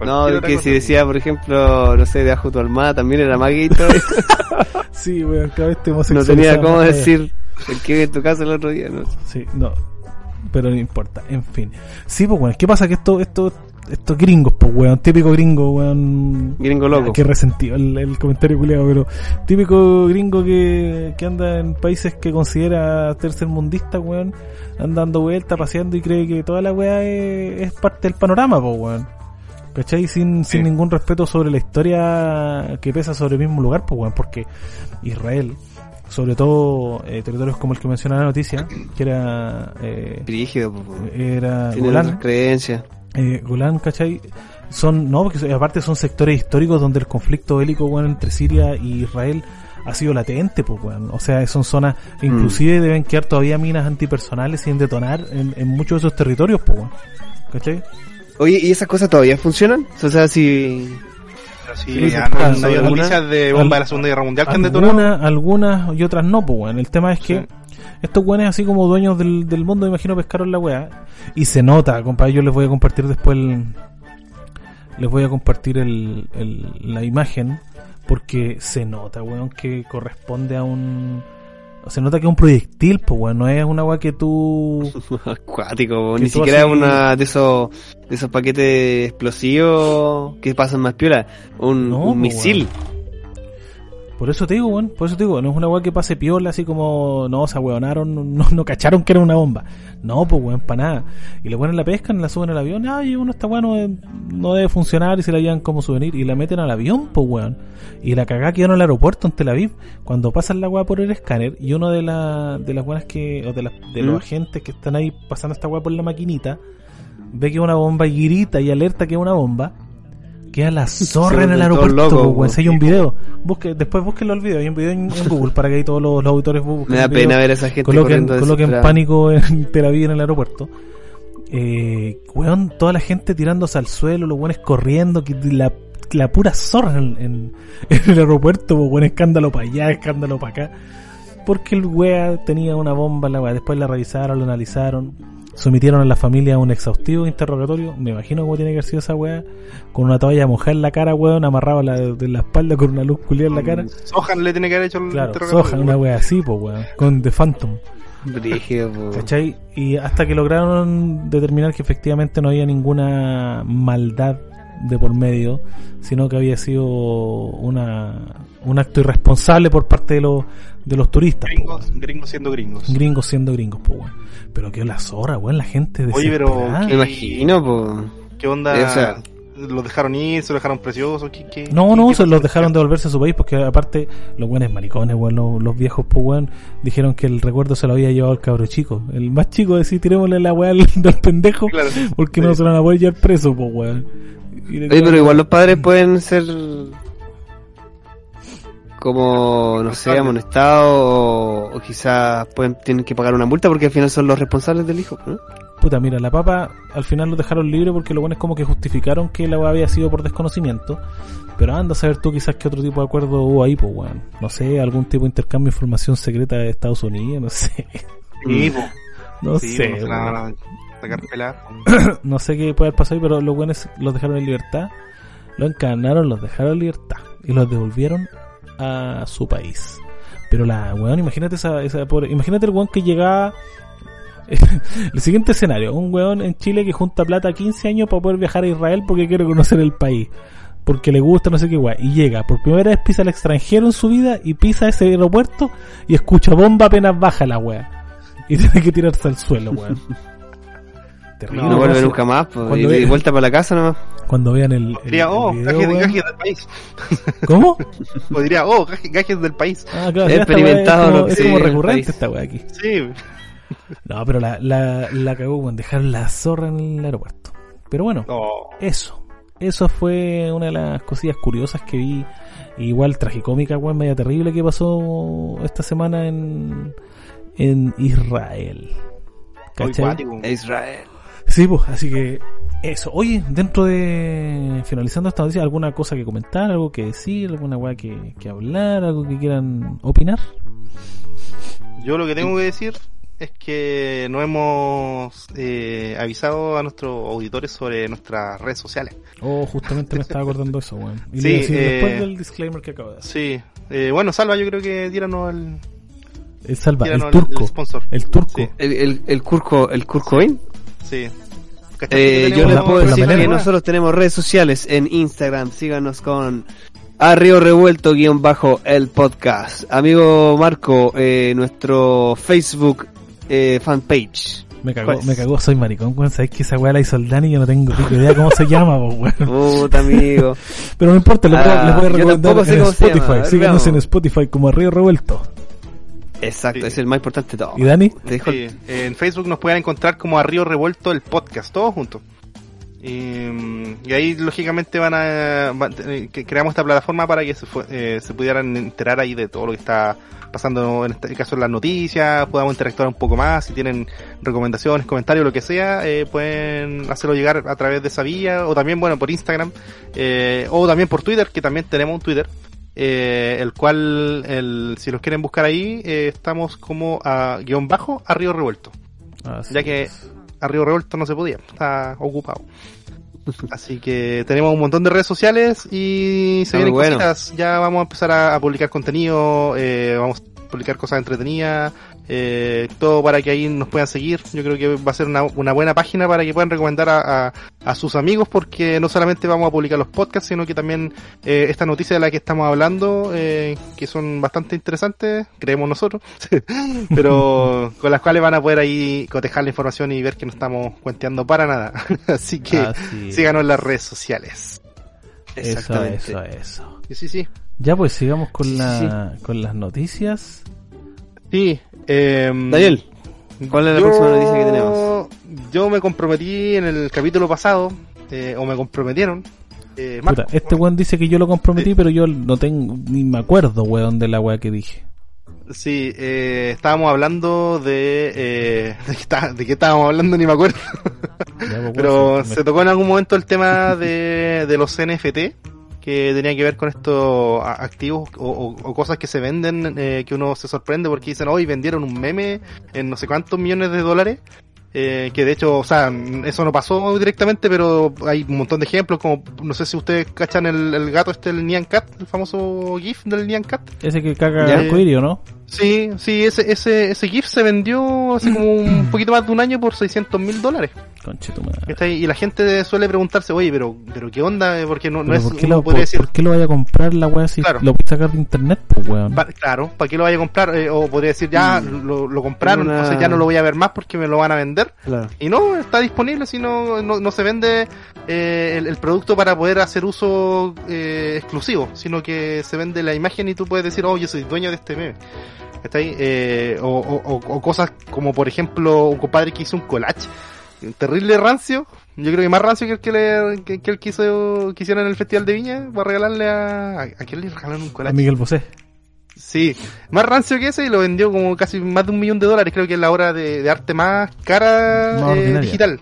No, que si decía, por ejemplo, no sé, debajo de tu almohada también era todavía. [laughs] Sí, weón, cada vez te No tenía cómo decir el que vi en tu casa el otro día, ¿no? Sí, no. Pero no importa, en fin. Sí, pues weón, ¿qué pasa? Que esto, esto, estos gringos, pues weón, típico gringo, weón. Gringo loco. Qué resentido el, el comentario culiado, pero típico gringo que, que anda en países que considera tercermundista, weón, anda dando vuelta, paseando y cree que toda la weá es, es parte del panorama, pues weón. ¿Cachai? Sin, sin ningún respeto sobre la historia que pesa sobre el mismo lugar, pues weón, porque Israel, sobre todo eh, territorios como el que menciona la noticia, que era eh, Brígido, po. era Tiene creencias. Eh, Golán, ¿cachai? Son, no, porque aparte son sectores históricos donde el conflicto bélico, weón, entre Siria y Israel ha sido latente, pues, weón. O sea, son zonas, inclusive deben quedar todavía minas antipersonales sin detonar en, en muchos de esos territorios, pues, weón. ¿Cachai? Oye, ¿y esas cosas todavía funcionan? O sea, si... Sí, Sí, no hay noticias de bomba de la Segunda Guerra Mundial que han detonado. Algunas, algunas y otras no, pues, weón. El tema es que Sí. Estos weones, así como dueños del, del mundo, imagino, pescaron la weá. Y se nota, compadre. Yo les voy a compartir después el, les voy a compartir el, el- la imagen. Porque se nota, weón, que corresponde a un. Se nota que es un proyectil, pues, weón. No es una weá que tú. [laughs] Acuático. Que ni tú siquiera así- una de esos de esos paquetes explosivos que pasan más piola, un, No, un po, misil. Por eso te digo, weón. Por eso te digo, no es una weá que pase piola así como. No, se ahueonaron, no, no, cacharon que era una bomba. No, pues weón, para nada. Y le ponen la pescan, la suben al avión. Ay, uno está bueno, no debe funcionar y se la llevan como souvenir. Y la meten al avión, pues weón. Y la cagá quedó en el aeropuerto en Tel Aviv. Cuando pasan la weá por el escáner. Y uno de, la, de las buenas que. O de, las de los ¿Mm? agentes que están ahí pasando esta weá por la maquinita. Ve que es una bomba y grita y alerta que es una bomba. Queda la [laughs] zorra en el aeropuerto, pues, weón. Si hay un video, busque, después búsquenlo el video. Hay un video en, en Google para que ahí todos los, los auditores busquen Me da pena ver a esa gente coloquen, coloquen pánico en [laughs] Tel Aviv en el aeropuerto. Eh, weón, toda la gente tirándose al suelo, los weones corriendo, que la, la pura zorra en, en- [laughs] en el aeropuerto, pues, weón, escándalo para allá, escándalo para acá. Porque el wea tenía una bomba en la wea. Después la revisaron, la analizaron, sometieron a la familia a un exhaustivo interrogatorio. Me imagino cómo tiene que haber sido esa wea. Con una toalla mojada en la cara, weón, amarrado a la, de la espalda con una luz culiada en la cara. Sohan le tiene que haber hecho el Claro, interrogatorio. soja, una wea así, pues, weón. Con The Phantom. Po. ¿Cachai? Y hasta que lograron determinar que efectivamente no había ninguna maldad de por medio, sino que había sido una, un acto irresponsable por parte de los, de los turistas. Gringos, gringos siendo gringos. Gringos siendo gringos, pues, weón. Pero que la zorra, weón, la gente Oye, pero. Me imagino, po. ¿Qué onda? O sea- ¿Los dejaron ir? ¿Se los dejaron preciosos? ¿Qué, qué, No, qué- no, qué se los dejaron devolverse a su país porque aparte los buenos maricones, weón, los, los viejos, pues, weón, dijeron que el recuerdo se lo había llevado el cabro chico. El más chico decía, tirémosle la weá al, [laughs] del pendejo Claro. porque no se lo van a poder llevar preso, pues, weón. Oye, pero igual los padres pueden ser como, no sé, amonestados o, o quizás pueden, tienen que pagar una multa porque al final son los responsables del hijo, ¿no? Puta, mira, la papa al final lo dejaron libre porque lo bueno es como que justificaron que la había sido por desconocimiento. Pero anda a saber tú quizás qué otro tipo de acuerdo hubo ahí, pues, weón. No sé, algún tipo de intercambio de información secreta de Estados Unidos, no sé. Sí, [laughs] po. No Sí, sé, po, se la [clears throat] no sé qué puede haber pasado ahí, pero los buenos los dejaron en libertad, los encadenaron, los dejaron en libertad y los devolvieron a su país. Pero la weón, imagínate esa, esa pobre, imagínate el weón que llegaba. [laughs] el siguiente escenario, un weón en Chile que junta plata 15 años para poder viajar a Israel porque quiere conocer el país. porque le gusta, no sé qué weá. Y llega, por primera vez pisa al extranjero en su vida y pisa ese aeropuerto y escucha bomba apenas baja la weá. Y [laughs] tiene que tirarse al suelo, weón. Terrible, No, vuelve nunca más, pues, Cuando y, ve- y vuelta para la casa nomás. Cuando vean el, el- Diría, oh, video, gajes, weón. gajes del país. [laughs] ¿Cómo? O diría, oh, gajes, gajes del país. Ah, claro, He experimentado es como, lo que es sí, como en el recurrente esta weá aquí. Sí. No, pero la, la, la cagó con dejar la zorra en el aeropuerto. Pero bueno, Oh. eso. Eso fue una de las cosillas curiosas que vi. Igual tragicómica, weón, media terrible que pasó esta semana en, en Israel. ¿Cachai? Israel. Sí, pues, así que eso. Oye, dentro de finalizando esta noticia, ¿alguna cosa que comentar, algo que decir, alguna weá que, que hablar, algo que quieran opinar? Yo lo que tengo que decir es que no hemos eh, avisado a nuestros auditores sobre nuestras redes sociales. Oh, justamente me estaba acordando eso, weón. Y Sí, eh, después del disclaimer que acabo de hacer. Sí. Eh, bueno, Salva, yo creo que tíranos el, El salva, el tíranos el- turco. el sponsor. El turco. Sí. El, el, el Curco, el Curcoin. Sí. ¿Cachaste que Eh, yo les puedo decir que nosotros tenemos redes sociales en Instagram. Síganos con Arrio Revuelto guion bajo el podcast. Amigo Marco, eh, nuestro Facebook eh, fanpage. Me cagó, ¿Cuál es? me cagó, soy maricón, weón. Sabes que esa weá la hizo el Dani y yo no tengo pico idea cómo se llama, weón. Puta amigo. [laughs] Pero no importa, le puedo, Ah, le puedo yo recomendar en. Spotify. A ver, Síganos veamos. en Spotify como Río Revuelto. Exacto, Sí. es el más importante de todo. ¿Y Dani? Te dejo el- Sí, en Facebook nos pueden encontrar como a Río Revuelto el podcast, todos juntos. Y, mm, y ahí lógicamente van a va- eh, que creamos esta plataforma para que se, fue- eh, se pudieran enterar ahí de todo lo que está pasando en este caso en las noticias, podamos interactuar un poco más, si tienen recomendaciones, comentarios, lo que sea, eh, pueden hacerlo llegar a través de esa vía o también bueno por Instagram eh, o también por Twitter, que también tenemos un Twitter. Eh, el cual, el, si los quieren buscar ahí, eh, estamos como a guion bajo a Río Revuelto. Así Ya que es. a Río Revuelto no se podía, está ocupado. Así que tenemos un montón de redes sociales y se vienen bueno. cositas. Ya vamos a empezar a, a publicar contenido, eh, vamos a publicar cosas entretenidas, eh, todo para que ahí nos puedan seguir. Yo creo que va a ser una, una buena página para que puedan recomendar a, a- a sus amigos porque no solamente vamos a publicar los podcasts, sino que también eh, esta noticia de la que estamos hablando, eh, que son bastante interesantes, creemos nosotros, [laughs] pero con las cuales van a poder ahí cotejar la información y ver que no estamos cuenteando para nada. [laughs] Así que Así síganos en las redes sociales. Eso, Exactamente. eso, eso. Sí, sí, sí. Ya pues sigamos con Sí, la, con las noticias. Sí, em, Daniel, ¿cuál es la yo- próxima noticia que tenemos? Yo me comprometí en el capítulo pasado, eh, o me comprometieron. Eh, Marco, Puta, este weón dice que yo lo comprometí, pero yo no tengo, ni me acuerdo, weón, de la weá que dije. Sí, eh, estábamos hablando de, eh, [laughs] de, qué de qué estábamos hablando, ni me acuerdo. Ya, pues, Pero se tocó en algún momento el tema de, de los NFT, que tenía que ver con estos activos o, o- o cosas que se venden, eh, que uno se sorprende porque dicen, hoy vendieron un meme en no sé cuántos millones de dólares. Eh, que de hecho, o sea, eso no pasó directamente, pero hay un montón de ejemplos, como no sé si ustedes cachan el, el gato este, el Nyan Cat, el famoso GIF del Nyan Cat. Ese que caga Ya. arcoíris, ¿o ¿no? Sí, sí, ese, ese, ese GIF se vendió hace como un [clears throat] poquito más de un año por 600 mil dólares. Y la gente suele preguntarse, oye, pero, pero ¿qué onda? Porque no, no es, ¿por, qué lo, por, decir, por qué lo vaya a comprar la weá si Claro. lo puedes sacar de internet, pues weón? pa- claro, ¿para qué lo vaya a comprar? Eh, o podría decir, ya Mm. lo, lo compraron, Una- entonces ya no lo voy a ver más porque me lo van a vender. Claro. Y no, está disponible, si no, no, no se vende eh, el, el producto para poder hacer uso eh, exclusivo, sino que se vende la imagen y tú puedes decir, oh, yo soy dueño de este meme. Eh, o, o- o- o cosas como, por ejemplo, un compadre que hizo un collage terrible rancio. Yo creo que más rancio que el que, le, que, que el que hizo, que hicieron en el Festival de Viña, va a regalarle a... ¿A, a quién le regalaron un A collage? Miguel Bosé. Sí, más rancio que ese y lo vendió como casi más de un millón de dólares. Creo que es la obra de, de arte más cara eh, digital.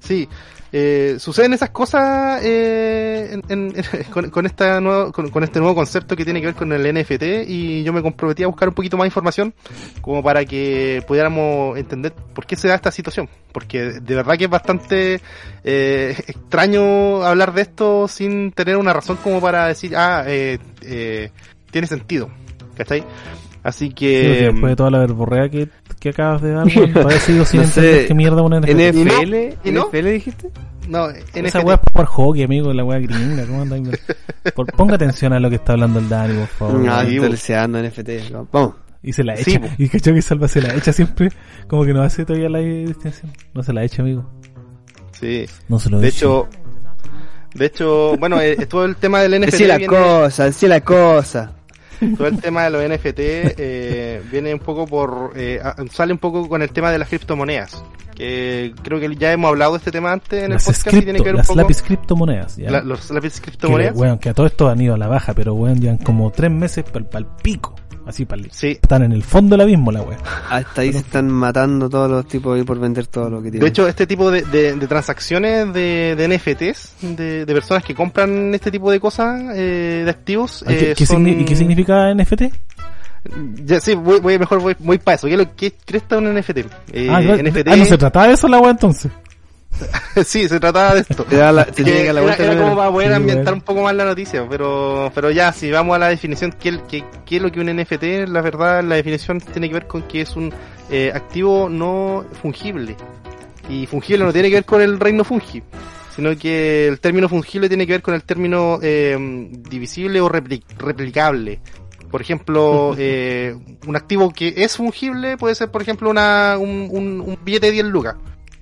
Sí, eh, suceden esas cosas eh, en- en- [laughs] con, esta nuevo, con, este nuevo concepto que tiene que ver con el NFT y yo me comprometí a buscar un poquito más información como para que pudiéramos entender por qué se da esta situación. Porque de verdad que es bastante eh, extraño hablar de esto sin tener una razón como para decir, ah, eh, eh, tiene sentido. ¿Cachai? Así Sí, que... después de toda la verborrea que, que acabas de dar, weón. Sigo [laughs] sin No entender sé, qué mierda es un NFT. NFL, ¿Y no? NFL dijiste? No, Esa NFT. weá es jugar hockey, amigo, la weá gringa. ¿Cómo andáis? Por- ponga atención a lo que está hablando el Dani, por favor. No, sí, deseando NFT. Vamos. Y se la Sí, echa. po. y cachó que Salva se la echa siempre. Como que no hace todavía la distinción. No se la echa, amigo. Sí. No se lo De hecho, de hecho, bueno, eh, todo el tema del NFT [laughs] Decí la viene, cosa, decí la cosa. [laughs] todo el tema de los NFT eh, viene un poco por, eh, sale un poco con el tema de las criptomonedas. Que creo que ya hemos hablado de este tema antes en el podcast y tiene que ver un las poco lápiz criptomonedas. La- los lápices que, criptomonedas. weón, que a todo esto han ido a la baja, pero weón, llevan como tres meses para el pico. Así para el Sí. Están en el fondo del abismo la weón. Hasta ahí se están matando todos los tipos ahí por vender todo lo que tienen. De hecho, este tipo de, de- de transacciones de, de NFTs, de, de personas que compran este tipo de cosas, eh, de activos, ¿Y qué- eh, qué son- signi- ¿Y qué significa NFT? Ya, sí, voy, voy- mejor voy, voy para eso. ¿Qué, es lo- qué cresta un NFT? Eh, ah. NFT, Ah, no se trataba de eso la weón entonces. [laughs] sí, se trataba de esto. Te la, te Que la era, era como para poder Sí, ambientar bueno. un poco más la noticia, pero pero ya, si vamos a la definición, ¿qué, qué, qué es lo que un NFT? La verdad, la definición tiene que ver con que es un eh, activo no fungible. Y fungible no tiene que ver con el reino fungi, sino que el término fungible tiene que ver con el término eh, divisible o repli- replicable. Por ejemplo, [laughs] eh, un activo que es fungible puede ser, por ejemplo, una, un, un, un billete de 10 lucas.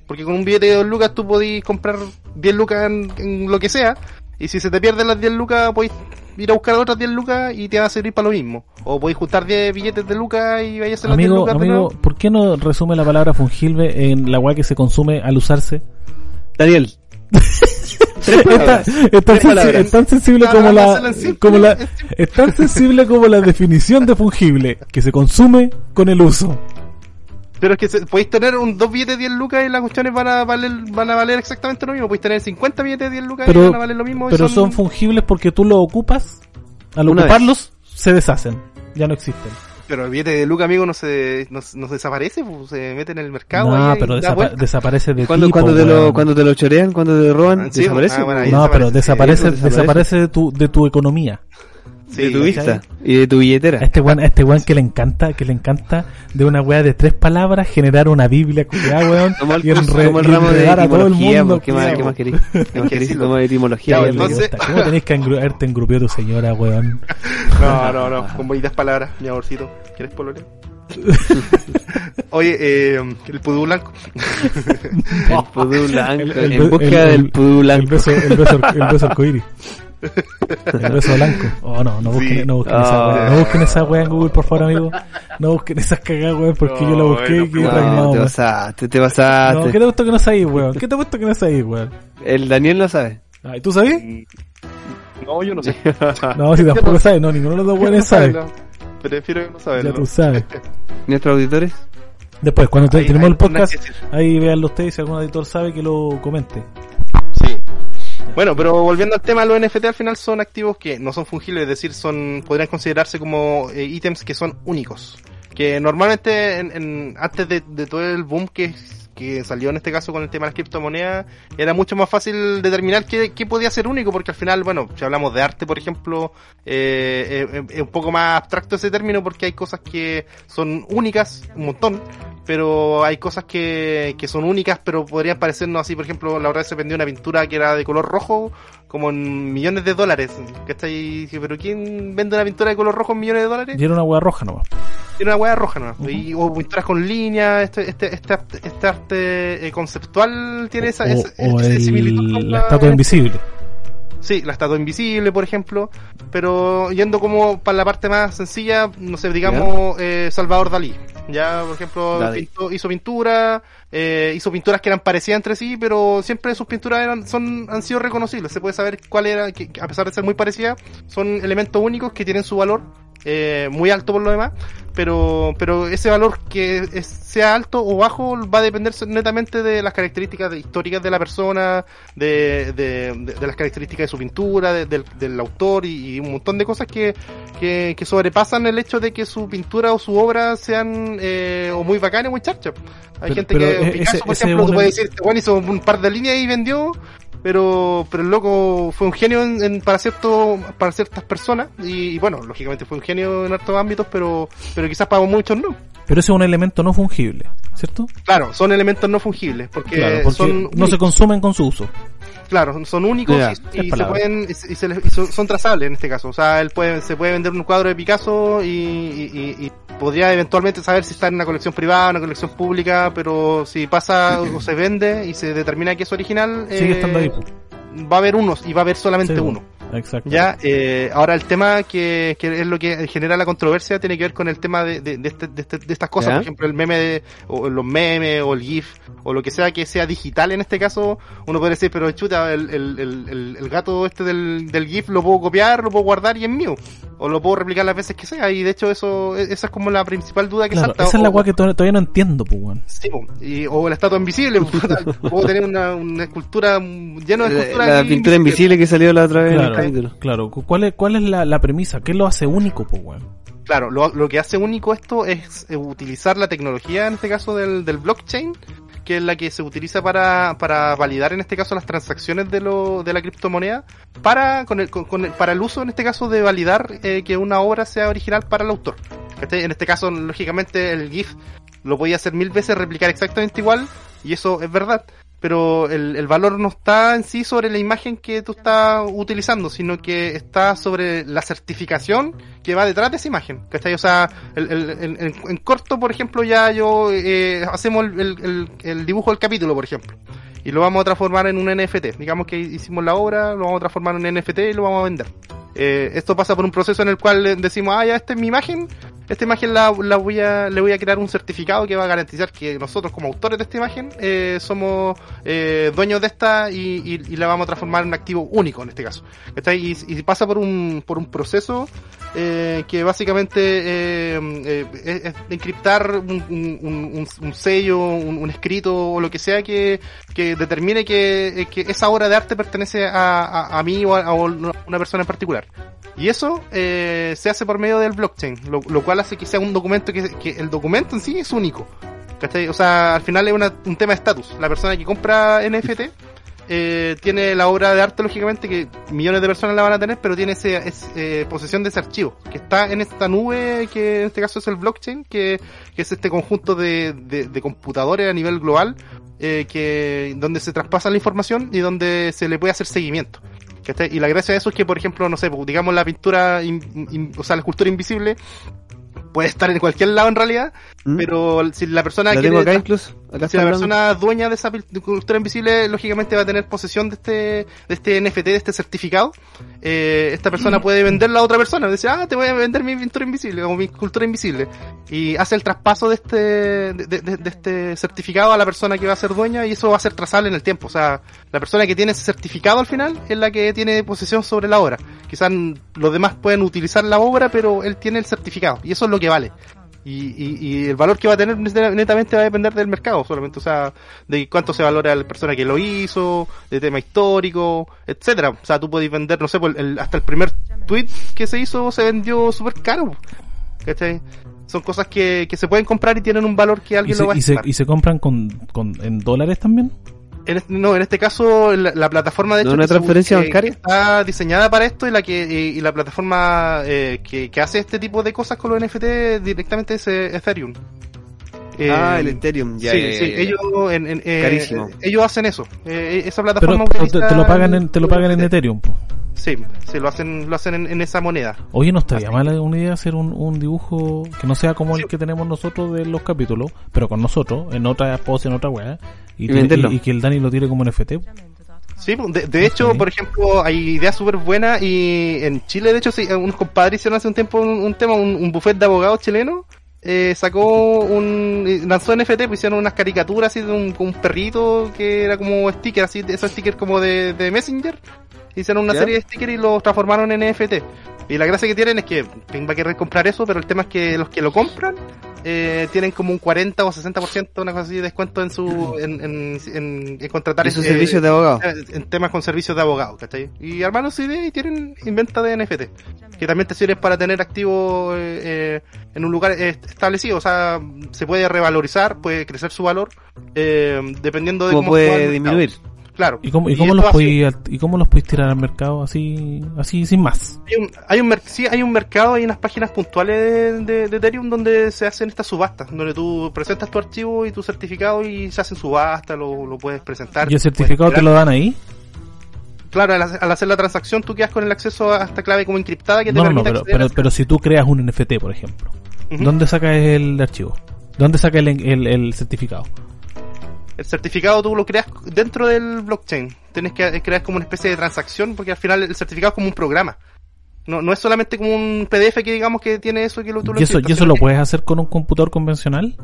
Porque con un billete de 2 lucas tú podís comprar 10 lucas en, en lo que sea. Y si se te pierden las 10 lucas, podéis ir a buscar otras 10 lucas y te va a servir para lo mismo. O podéis juntar 10 billetes de lucas y vayas a hacer las 10 Amigo, lucas. amigo. ¿por qué no resume la palabra fungible en la weá que se consume al usarse? Daniel. [laughs] Tres Es tan, palabras. es tan Tres sensi- palabras. es tan sensible como la, simple, como la, es tan sensible como la definición de fungible, que se consume con el uso. Pero es que se- podéis tener un, dos billetes de 10 lucas y las cuestiones van a valer, van a valer exactamente lo mismo. Podéis tener 50 billetes de 10 lucas y van a valer lo mismo. pero son fungibles porque tú los ocupas, al Una ocuparlos, se deshacen, ya no existen. Pero el billete de lucas, amigo, no se, no, no se desaparece, pues, se mete en el mercado. no, ahí pero da desapa- vuelta. desaparece de Cuando, ti, cuando, te lo, cuando te lo chorean, cuando te lo roban, Ah, sí, desaparece. ah, bueno, No, pero desaparece, desaparece, sí, desaparece de tu, de tu economía. Sí, de tu vista y de tu billetera. A este weón, este weón que le encanta, que le encanta de una weá de tres palabras generar una biblia culiá, weón, Como el, y, como el ramo de el etimología, mundo. ¿qué más, qué más querés? ¿Qué más querés? [laughs] Como de etimología. Entonces- ¿Cómo tenés que engru- haberte engrupido tu señora, weón? [laughs] No, no, no, con bonitas palabras, mi amorcito. ¿Quieres pololeo? [laughs] Oye, eh, el pudú blanco. El pudú blanco. El- el- en busca el- del pudú El blanco. beso, el beso, el beso arcoíris. El beso blanco. Oh, no, no busquen, Sí. no busquen Ah. esa. No busquen esa weá en Google, por favor, amigo. No busquen esas cagadas, weón, porque yo la No, busqué y quedé no, traumado, No, te pasaste, te No, pasaste. ¿qué te gustó que no sabéis, weón? ¿Qué te gustó que no sabéis, weón? El Daniel lo sabe. Ay, ¿Tú sabes? No, yo no sé. [laughs] No, si tampoco sabes, no, ninguno de los dos weones sabe. No, Prefiero no Ya saberlo. tú sabes. [laughs] Nuestros auditores. Después, cuando Ahí- tenemos ahí el podcast, que ahí veanlo ustedes, si algún editor sabe que lo comente. Bueno, pero volviendo al tema, los NFT al final son activos que no son fungibles, es decir, son podrían considerarse como eh, ítems que son únicos. Que normalmente en, en- antes de, de todo el boom que, que salió en este caso con el tema de las criptomonedas, era mucho más fácil determinar qué, qué podía ser único, porque al final, bueno, si hablamos de arte, por ejemplo, eh, eh, es un poco más abstracto ese término porque hay cosas que son únicas, un montón, pero hay cosas que, que son únicas, pero podrían parecernos así. Por ejemplo, la otra vez se vendió una pintura que era de color rojo, como en millones de dólares. ¿Cachai? Pero ¿quién vende una pintura de color rojo en millones de dólares? Era una weá roja nomás. Tiene una hueá roja, ¿no? Y, o pinturas con líneas, este, este, este, arte- este arte eh, conceptual tiene esa, o, esa- o esa el- similitud con la estatua invisible. Sí, la estatua invisible, por ejemplo. Pero yendo como para la parte más sencilla, no sé, digamos eh, Salvador Dalí. Ya, por ejemplo, pintó- hizo pintura, eh, hizo pinturas que eran parecidas entre sí, pero siempre sus pinturas eran, son, han sido reconocibles. Se puede saber cuál era, que a pesar de ser muy parecidas, son elementos únicos que tienen su valor, eh, muy alto por lo demás. Pero, pero ese valor que es- sea alto o bajo va a depender netamente de las características históricas de la persona, de, de, de- de las características de su pintura, de- del, del autor y, y un montón de cosas que, que, que sobrepasan el hecho de que su pintura o su obra sean eh, o muy bacanas o muy charchas. Hay Pero- gente pero que, e- Picasso, ese- por ejemplo, tú puedes decir, bueno, hizo un par de líneas y vendió, pero pero el loco fue un genio en, en- para cierto para ciertas personas y, y bueno lógicamente fue un genio en hartos ámbitos pero pero quizás para muchos no Pero ese es un elemento no fungible, ¿cierto? claro son elementos no fungibles porque, Claro, porque son no se consumen con su uso. Claro, son únicos y, se pueden y, se- les- y son, son trazables en este caso. O sea, él puede, se puede vender un cuadro de Picasso y, podría eventualmente saber si está en una colección privada, una colección pública, pero si pasa o se vende y se determina que es original, Sigue eh, estando ahí. va a haber unos y va a haber solamente Sí, uno. Exacto. Ya, eh, ahora el tema que, que es lo que genera la controversia tiene que ver con el tema de, de, de, este- de este- de estas cosas, Ya. por ejemplo, el meme, de, o los memes, o el GIF, o lo que sea que sea digital en este caso, uno puede decir, pero chuta, el, el, el, gato este del, del GIF lo puedo copiar, lo puedo guardar y es mío, o lo puedo replicar las veces que sea, y de hecho eso, e- esa es como la principal duda que Claro, salta. esa es la weá que to- todavía no entiendo, pues, weón. Sí, y, o la estatua invisible, [laughs] puedo tener una, una escultura llena de La, esculturas. la pintura invisible que salió la otra vez Claro, claro. Cu- ¿Cuál es, cuál es la, la premisa? ¿Qué lo hace único, pues, weón? Claro, lo, lo que hace único esto es utilizar la tecnología, en este caso del, del blockchain, que es la que se utiliza para, para validar, en este caso, las transacciones de, lo, de la criptomoneda, para, con el, con- el- para el uso, en este caso, de validar eh, que una obra sea original para el autor. En este caso, lógicamente, el GIF lo podía hacer mil veces, replicar exactamente igual, y eso es verdad. Pero el, el valor no está en sí sobre la imagen que tú estás utilizando, sino que está sobre la certificación que va detrás de esa imagen. ¿Cachai? O sea, el, en, corto, por ejemplo, ya yo eh, hacemos el, dibujo del capítulo, por ejemplo. Y lo vamos a transformar en un NFT. Digamos que hicimos la obra, lo vamos a transformar en un NFT y lo vamos a vender. Eh, esto pasa por un proceso en el cual decimos, ah, ya, esta es mi imagen, esta imagen la, la voy a, le voy a crear un certificado que va a garantizar que nosotros como autores de esta imagen eh, somos eh, dueños de esta y, y- la vamos a transformar en un activo único en este caso. ¿Cachai? Y, pasa por un, por un proceso eh, que básicamente eh, eh, es, es encriptar un, sello, un, escrito o lo que sea que, que determine que, eh, esa obra de arte pertenece a, a, mí o a una persona en particular. Y eso eh, se hace por medio del blockchain, lo, cual hace que sea un documento que, que el documento en sí es único. O sea, al final es una- un tema de estatus. La persona que compra NFT eh, tiene la obra de arte, lógicamente, que millones de personas la van a tener, pero tiene ese, es, eh, posesión de ese archivo, que está en esta nube, que en este caso es el blockchain, que, que es este conjunto de, de, de computadores a nivel global, eh, que donde se traspasa la información y donde se le puede hacer seguimiento. ¿Cachai? Y la gracia de eso es que, por ejemplo, no sé, pues, digamos la pintura, in- in- o sea, la escultura invisible, puede estar en cualquier lado en realidad, ¿Mm? pero si la persona La quiere tengo acá tras- incluso. Acá si la hablando. persona dueña de esa pintura invisible, lógicamente va a tener posesión de este, de este NFT, de este certificado. Eh, esta persona puede venderla a otra persona. Dice, ah, te voy a vender mi pintura invisible o mi escultura invisible. Y hace el traspaso de este, de, de- de este certificado a la persona que va a ser dueña y eso va a ser trazable en el tiempo. O sea, la persona que tiene ese certificado al final es la que tiene posesión sobre la obra. Quizás los demás pueden utilizar la obra, pero él tiene el certificado y eso es lo que vale. Y, y, y el valor que va a tener net- netamente va a depender del mercado solamente, o sea, de cuánto se valora la persona que lo hizo, de tema histórico, etcétera. O sea, tú podés vender, no sé, por el- hasta el primer tweet que se hizo se vendió súper caro. ¿Cachai? Son cosas que, que se pueden comprar y tienen un valor que ¿Y alguien se, lo va a y, se, estimar. y se compran con, con, en dólares también? En este- no, en este caso la, la plataforma de ¿No hecho una que se- transferencia que- bancaria? que está diseñada para esto y la que y, y la plataforma eh, que, que hace este tipo de cosas con los NFT directamente es eh, Ethereum. Eh, ah, el Ethereum. Ya, sí, ya, ya, sí, ya. ellos en, en- eh, Carísimo. ellos hacen eso. Eh, esa Pero, plataforma pero te, utiliza te lo pagan en, te lo pagan en Ethereum. po. Sí, sí, lo hacen lo hacen en, en esa moneda. Oye, no estaría mala una idea hacer un, un dibujo que no sea como el que tenemos nosotros de los capítulos, pero con nosotros, en otra pose, en otra weá, y, Y tire- venderlo. y- y que el Dani lo tire como NFT. Sí, de, de hecho, por ejemplo, hay ideas súper buenas y en Chile, de hecho, sí, unos compadres hicieron hace un tiempo un, un tema, un, un buffet de abogados chilenos, eh, sacó un, eh, lanzó NFT, pues hicieron unas caricaturas así de un, un perrito que era como sticker, así, de esos stickers como de, de Messenger, hicieron una ¿Ya? serie de stickers y los transformaron en NFT. Y la gracia que tienen es que va a querer comprar eso, pero el tema es que los que lo compran eh, tienen como un 40 o 60%, una cosa así de descuento en su en, en, en- en contratar sus eh, servicios de abogado. eh, en temas con servicios de abogado, ¿cachai? Y armaron su idea y tienen inventa de NFT, que también te sirve para tener activo eh, eh, en un lugar eh, establecido, o sea, se puede revalorizar, puede crecer su valor, eh, dependiendo de ¿Cómo cómo puede mercado. Claro. ¿Y cómo, y cómo los podéis, ¿y cómo los podéis tirar al mercado así, así sin más? Hay un, hay un sí, hay un mercado, hay unas páginas puntuales de, de- de Ethereum donde se hacen estas subastas, donde tú presentas tu archivo y tu certificado y se hacen subastas, lo, lo puedes presentar. ¿Y el certificado te lo dan ahí? Claro, al, hacer- al hacer la transacción tú quedas con el acceso a esta clave como encriptada que te No, no, no, permite pero, pero, si tú creas un NFT, por ejemplo. ¿dónde sacas el archivo? ¿Dónde sacas el, el, el certificado? El certificado tú lo creas dentro del blockchain. Tienes que crear como una especie de transacción porque al final el certificado es como un programa. No, no es solamente como un PDF que digamos que tiene eso que lo, tú lo ¿Y eso, ¿Y eso lo puedes hacer con un computador convencional?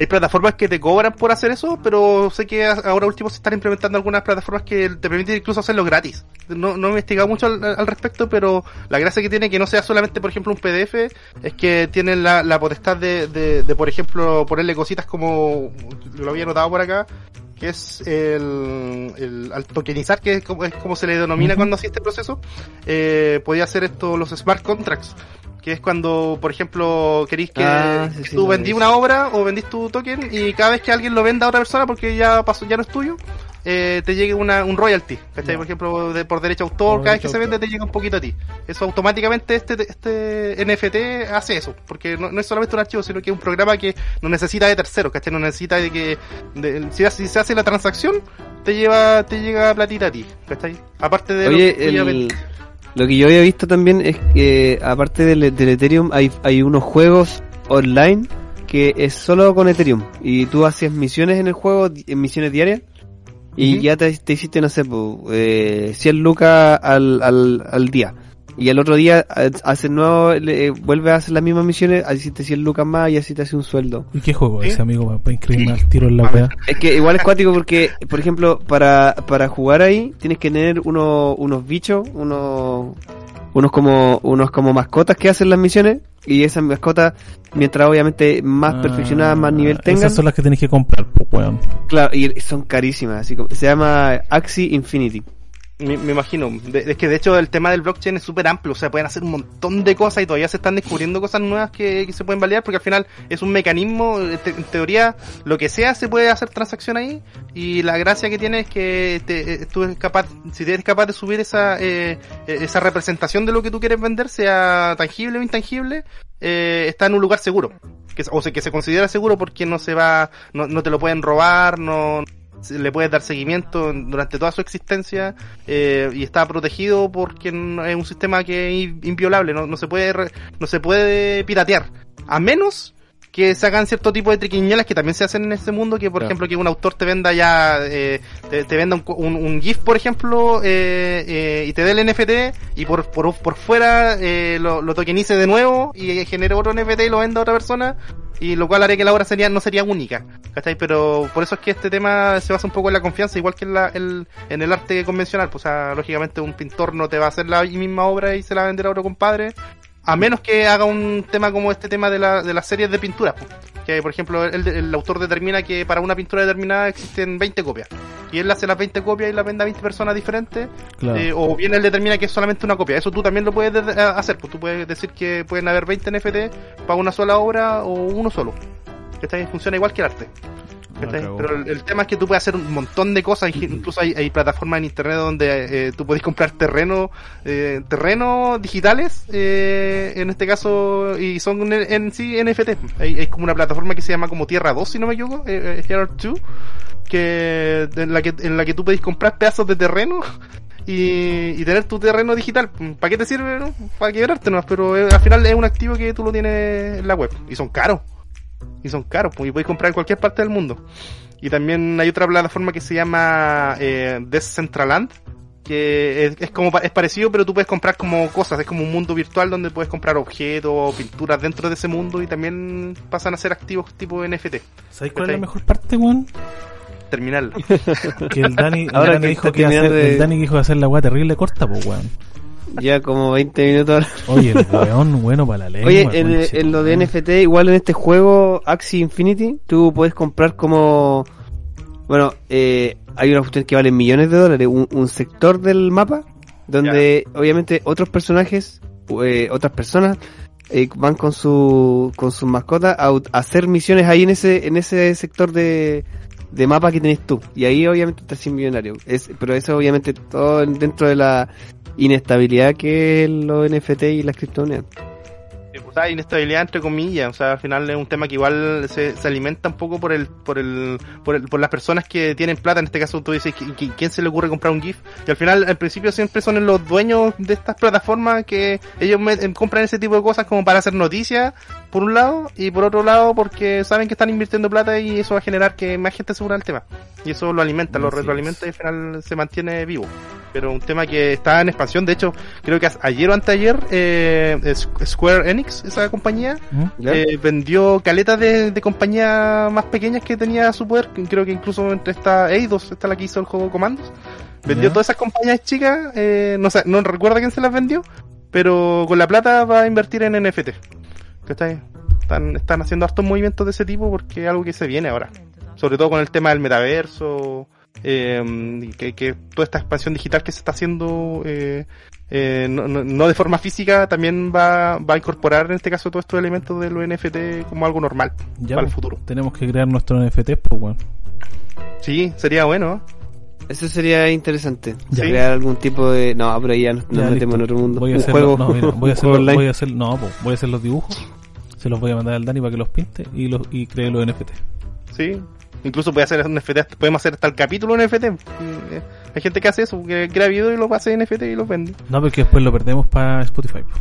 Hay plataformas que te cobran por hacer eso, pero sé que ahora último se están implementando algunas plataformas que te permiten incluso hacerlo gratis. No, no he investigado mucho al, al respecto, pero la gracia que tiene que no sea solamente, por ejemplo, un PDF, es que tienen la, la potestad de, de, de, por ejemplo, ponerle cositas como, lo había notado por acá, que es el, el al tokenizar, que es como, es como se le denomina cuando hace este proceso, eh, podía hacer esto los smart contracts, que es cuando, por ejemplo, queréis que, Ah, sí, sí, tú lo vendí vi. una obra o vendís tu token y cada vez que alguien lo venda a otra persona porque ya pasó, ya no es tuyo, eh, te llegue una, un royalty, ¿cachai? Ya. Por ejemplo, de, por derecho de autor, Por cada vez que se de vende te llega un poquito a ti. Eso automáticamente este, este NFT hace eso, porque no, no es solamente un archivo, sino que es un programa que no necesita de terceros, ¿cachai? No necesita de que, de- si, se hace la transacción, te lleva, te llega platita a ti, ¿cachai? Aparte de lo que el- lo que yo había visto también es que aparte del, del Ethereum hay, hay unos juegos online que es solo con Ethereum y tú haces misiones en el juego, misiones diarias y ya te, te hiciste, no sé, po, eh, 100 lucas al, al, al día. Y al otro día eh, haces nuevo, le- eh, vuelve a hacer las mismas misiones, así hiciste 100 lucas más y así te hace un sueldo. ¿Y qué juego ¿Sí? ese, amigo? Para inscribirme al tiro en la wea. Es que igual es cuático porque, por ejemplo, para, para jugar ahí tienes que tener uno, unos bichos, unos, unos como, unos como mascotas que hacen las misiones y esas mascotas, mientras obviamente más Ah, perfeccionadas, más nivel tengan, Esas son las que tenéis que comprar, pues, weón. claro, y son carísimas, así como, se llama Axie Infinity. Me, imagino. Es que de hecho el tema del blockchain es súper amplio. O sea, pueden hacer un montón de cosas y todavía se están descubriendo cosas nuevas que, que se pueden validar porque al final es un mecanismo. en teoría, lo que sea se puede hacer transacción ahí. Y la gracia que tiene es que te, eh, tú eres capaz, si eres capaz de subir esa, eh, eh, esa representación de lo que tú quieres vender, sea tangible o intangible, eh, está en un lugar seguro. Que, o sea, que se considera seguro porque no se va, no, no te lo pueden robar, no, le puedes dar seguimiento durante toda su existencia eh, y está protegido porque es un sistema que es in- inviolable, no, no se puede no se puede piratear, a menos que se hagan cierto tipo de triquiñuelas que también se hacen en este mundo, que por Claro. ejemplo que un autor te venda ya, eh, te, te venda un, un, un GIF por ejemplo eh, eh, y te dé el NFT y por, por, por fuera eh, lo, lo tokenice de nuevo y genere otro NFT y lo venda a otra persona y lo cual haría que la obra sería, no sería única, ¿cachai? Pero por eso es que este tema se basa un poco en la confianza, igual que en, la, el, en el arte convencional, pues o sea, lógicamente un pintor no te va a hacer la misma obra y se la va a vender a otro compadre, a menos que haga un tema como este tema de, la, de las series de pinturas, que por ejemplo el, el autor determina que para una pintura determinada existen 20 copias, y él hace las 20 copias y las vende a 20 personas diferentes, Claro. eh, o bien él determina que es solamente una copia. Eso tú también lo puedes de- hacer. Pues tú puedes decir que pueden haber 20 NFT para una sola obra o uno solo. ¿Cachai? Funciona igual que el arte. Pero el, el tema es que tú puedes hacer un montón de cosas. Incluso hay, hay plataformas en internet donde eh, tú puedes comprar terreno, eh, terreno digitales, eh, en este caso, y son en, en sí NFT. Hay, hay como una plataforma que se llama como Tierra 2, si no me equivoco, eh, eh, Here 2, que en la que en la que tú puedes comprar pedazos de terreno y, y tener tu terreno digital. ¿Para qué te sirve? No? Para quebrarte nomás, pero eh, al final es un activo que tú lo tienes en la web y son caros. Y son caros, pues, y podéis comprar en cualquier parte del mundo. Y también hay otra plataforma que se llama eh, Decentraland, que es, es como pa- es parecido, pero tú puedes comprar como cosas, es como un mundo virtual donde puedes comprar objetos o pinturas dentro de ese mundo y también pasan a ser activos tipo NFT. ¿Sabes cuál es la mejor parte, weón? Terminal. Que el Dani, [laughs] el Ahora Dani que dijo que iba a hacer, de- el Dani dijo hacer la weá terrible corta, pues weón. Ya como 20 minutos. Oye, el weón, bueno para la lengua. Oye, en, lo de. NFT, igual en este juego Axie Infinity, tú puedes comprar como... Bueno, eh, hay una cuestión que vale millones de dólares, un, un sector del mapa, donde obviamente otros personajes, eh, otras personas, eh, van con su con sus mascotas a, hacer misiones ahí en ese en ese sector de, de mapa que tenés tú. Y ahí obviamente estás sin millonario. Es, pero eso obviamente todo dentro de la inestabilidad que los NFT y las criptomonedas. Sí, inestabilidad entre comillas, o sea, al final es un tema que igual se, se alimenta un poco por el, por el, por el, por las personas que tienen plata, en este caso tú dices, ¿qui- qui- ¿quién se le ocurre comprar un GIF? Y al final, al principio siempre son los dueños de estas plataformas que ellos em, compran ese tipo de cosas como para hacer noticias, por un lado, y por otro lado porque saben que están invirtiendo plata y eso va a generar que más gente se una al tema. Y eso lo alimenta, lo retroalimenta y al final se mantiene vivo. Pero un tema que está en expansión, de hecho, creo que ayer o anteayer, eh, Square Enix, esa compañía, ¿Mm? Eh, vendió caletas de, de compañías más pequeñas que tenía a su poder. Creo que incluso entre esta Eidos, esta la que hizo el juego Commandos. Vendió Ya. todas esas compañías chicas, eh, no sé, no recuerdo quién se las vendió, pero con la plata va a invertir en NFT. ¿Cachai? Están, están haciendo hartos movimientos de ese tipo porque es algo que se viene ahora. Sobre todo con el tema del metaverso, eh, y que, que toda esta expansión digital que se está haciendo eh, eh, no, no- no de forma física también va, va a incorporar en este caso todos estos elementos de los NFT como algo normal Ya, para el pues, futuro. Tenemos que crear nuestro NFT, pues, weón. Sí, sería bueno. Eso sería interesante. Ya. Crear algún tipo de. No, pero ahí ya nos, Ya, metemos en otro mundo. Voy a hacer juego. no, mira, [laughs] voy a hacer voy a hacer no, po, voy a hacer los dibujos. Se los voy a mandar al Dani para que los pinte y los y cree los NFT. Sí. Incluso puede hacer NFT, podemos hacer hasta el capítulo NFT. Y, eh, Hay gente que hace eso, que crea videos y lo hace en NFT y los vende. No, porque después lo perdemos para Spotify. po.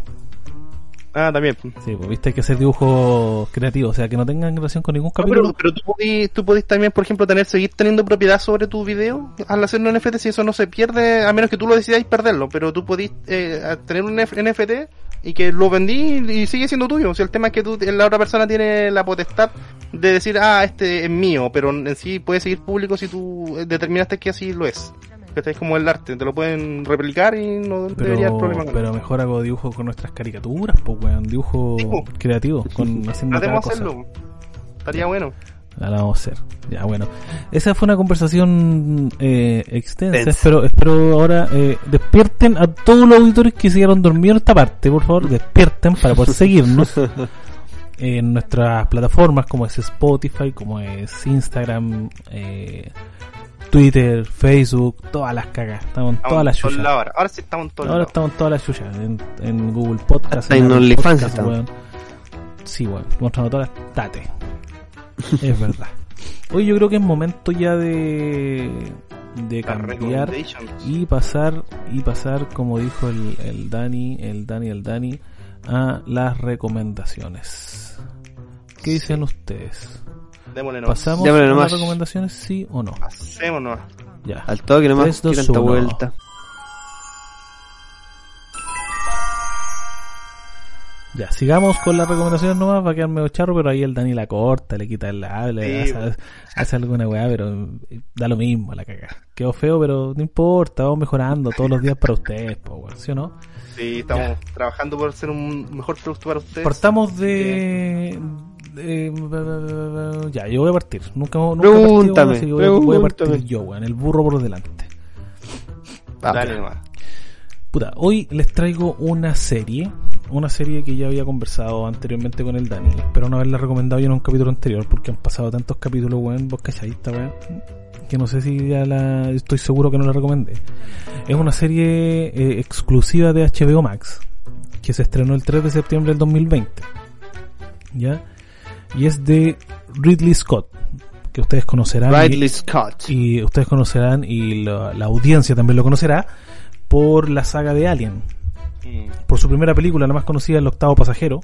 Ah, también. Sí, pues viste hay que hacer dibujos creativos, o sea, que no tengan relación con ningún No, capítulo. pero, pero tú podís, tú podís también, por ejemplo, tener, seguir teniendo propiedad sobre tu video al hacer un NFT, si eso no se pierde, a menos que tú lo decidáis perderlo, pero tú podís eh, tener un NFT y que lo vendí y sigue siendo tuyo. O sea, el tema es que tú, la otra persona tiene la potestad de decir, ah, este es mío, pero en sí puede seguir público si tú eh, determinaste que así lo es. Que es como el arte, te lo pueden replicar y no debería haber Pero, problema con pero mejor hago dibujos con nuestras caricaturas, pues weón, dibujos Sí, po. creativos, con haciendo Podemos cosa. hacerlo. Estaría bueno. La vamos a hacer. Ya, bueno. Esa fue una conversación eh, extensa. Espero, espero ahora eh, despierten a todos los auditores que se quedaron dormidos en esta parte. Por favor, despierten para poder seguirnos [laughs] en nuestras plataformas como es Spotify, como es Instagram, eh, Twitter, Facebook, todas las cagas. Estamos en Estamos todas las lados ahora. Ahora sí estamos en todos Ahora estamos en todas las chuchas. En, en Google Podcast, Hasta en OnlyFans. Sí, weón. Mostrando todas las tate. Es verdad. Hoy yo creo que es momento ya de, de cambiar y pasar, y pasar, como dijo el, el Dani, el Dani, el Dani, a las recomendaciones. ¿Qué dicen ustedes? Démosle nomás. ¿Pasamos Démosle a las nomás. recomendaciones, sí o no? Hacémonos. Ya. Al toque nomás, Tres, dos, que tanta uno. vuelta. Ya, sigamos con las recomendaciones nomás, va a quedar medio charro, pero ahí el Dani la corta, le quita el habla, Sí, hace, hace alguna weá, pero da lo mismo la caga. Quedó feo, pero no importa, vamos mejorando todos los días para ustedes, po, weón, ¿sí o no? Sí, estamos trabajando por ser un mejor producto para ustedes. Partamos de... de- ya, yo voy a partir. Nunca, nunca he partido, Pregúntame, así que voy, a- voy a partir yo, weón, el burro por delante. Ah, Dale nomás. Puta, hoy les traigo una serie, una serie que ya había conversado anteriormente con el Dani, pero no haberla recomendado yo en un capítulo anterior, porque han pasado tantos capítulos, weón, vos cachadista, weón, que no sé si ya la, estoy seguro que no la recomendé. Es una serie eh, exclusiva de HBO Max, que se estrenó el 3 de septiembre del 2020, ¿ya? Y es de Ridley Scott, que ustedes conocerán. y- Ridley Scott. y ustedes conocerán y la, la audiencia también lo conocerá por la saga de Alien. Por su primera película, la más conocida, El octavo pasajero,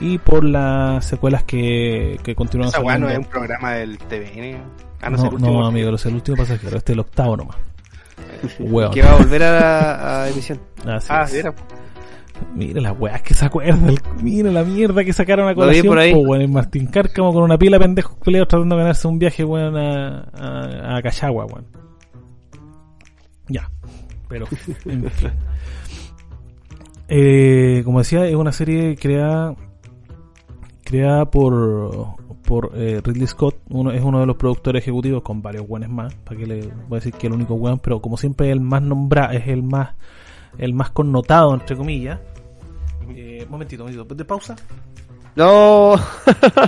y por las secuelas que, que continúan Esa no es un programa del TVN. Ah, no, No, el último. no, amigo, es el último pasajero, este es el octavo nomás. Hueón. Que va a volver a, a emisión. Así Ah, es. mira. Mira las weas que se acuerdan, mira la mierda que sacaron a colación, por ahí. po, weón, el Martín Cárcamo con una pila de pendejos tratando de ganarse un viaje, weón, a, a, a Cachagua, weón. Ya, pero, en fin. [laughs] Eh, como decía, es una serie creada creada por por eh, Ridley Scott, uno, es uno de los productores ejecutivos con varios buenos más, para que le voy a decir que el único weón, pero como siempre es el más nombrado, es el más el más connotado entre comillas. Eh, momentito, momentito, de pausa. No.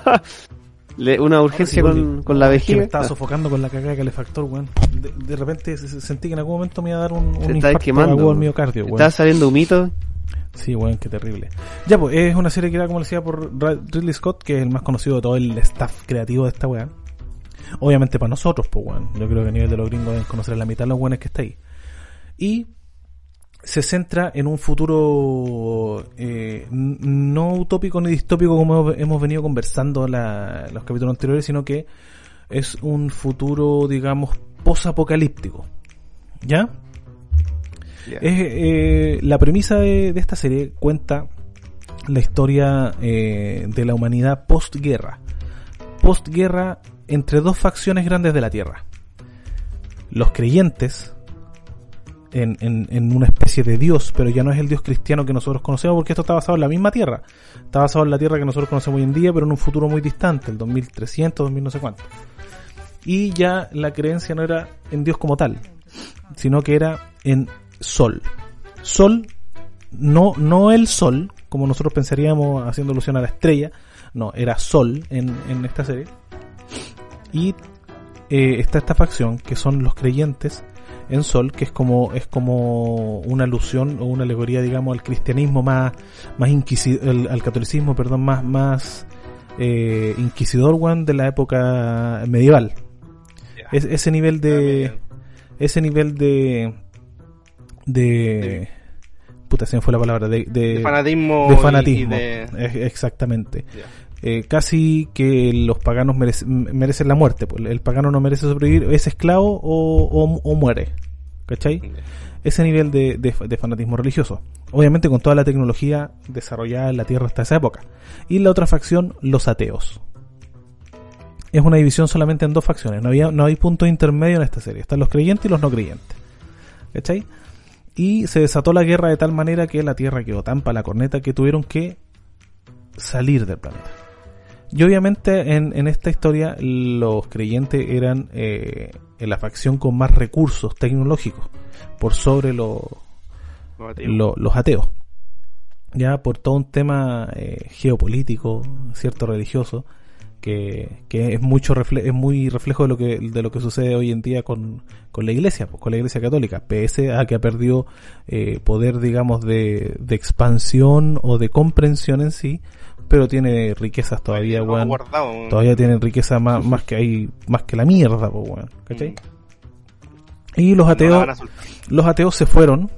[laughs] Le- una urgencia sí con, con la Es vejiga. me estaba sofocando con la cagada de calefactor, weón. De, de repente se- se- sentí que en algún momento me iba a dar un, un infarto quemando, al miocardio, weón. Estaba saliendo humito. Sí, weón, qué terrible. Ya, pues, es una serie creada, como le decía, por Ridley Scott, que es el más conocido de todo el staff creativo de esta weá. Obviamente para nosotros, pues, weón. Yo creo que a nivel de los gringos deben conocer la mitad de los weones que está ahí. Y se centra en un futuro eh, no utópico ni distópico como hemos venido conversando la- los capítulos anteriores, sino que es un futuro, digamos, posapocalíptico. ¿Ya? Eh, la premisa de, esta serie cuenta la historia eh, de la humanidad postguerra. Postguerra entre dos facciones grandes de la Tierra. Los creyentes en, en- en una especie de Dios, pero ya no es el Dios cristiano que nosotros conocemos, porque esto está basado en la misma Tierra. Está basado en la Tierra que nosotros conocemos hoy en día, pero en un futuro muy distante, el 2300, 2000 no sé cuánto. Y ya la creencia no era en Dios como tal, sino que era en Sol. Sol, no, no el Sol, como nosotros pensaríamos haciendo alusión a la estrella, no, era Sol en, en esta serie. Y eh, está esta facción que son los creyentes en Sol, que es como es como una alusión o una alegoría, digamos, al cristianismo más más inquisi- al, catolicismo, perdón, más más eh, inquisidor, weón, de la época medieval. Es, ese nivel de ese nivel de de puta se me fue la palabra de, de, De fanatismo. de fanatismo y de- Ex- exactamente. Eh, casi que los paganos merece- merecen la muerte pues, el pagano no merece sobrevivir es esclavo o, o, o muere ¿cachai? ese nivel de, de- de fanatismo religioso. Obviamente con toda la tecnología desarrollada en la Tierra hasta esa época. Y la otra facción, los ateos. Es una división solamente en dos facciones. No, había, no hay punto intermedio en esta serie. Están los creyentes y los no creyentes. ¿Cachai? Y se desató la guerra de tal manera que la Tierra quedó tan para la corneta que tuvieron que salir del planeta. Y obviamente en, en esta historia los creyentes eran eh, en la facción con más recursos tecnológicos por sobre los lo- los ateos. Ya por todo un tema eh, geopolítico, cierto religioso, que, que es mucho refle- es muy reflejo de lo que de lo que sucede hoy en día con, con la iglesia, pues, con la iglesia católica, pese a que ha perdido eh, poder, digamos, de, de expansión o de comprensión en sí, pero tiene riquezas todavía, weón. guardado. Todavía tienen riqueza más, más que hay, más que la mierda, pues, weón. ¿Cachai? Mm. Y los ateos, los ateos se fueron,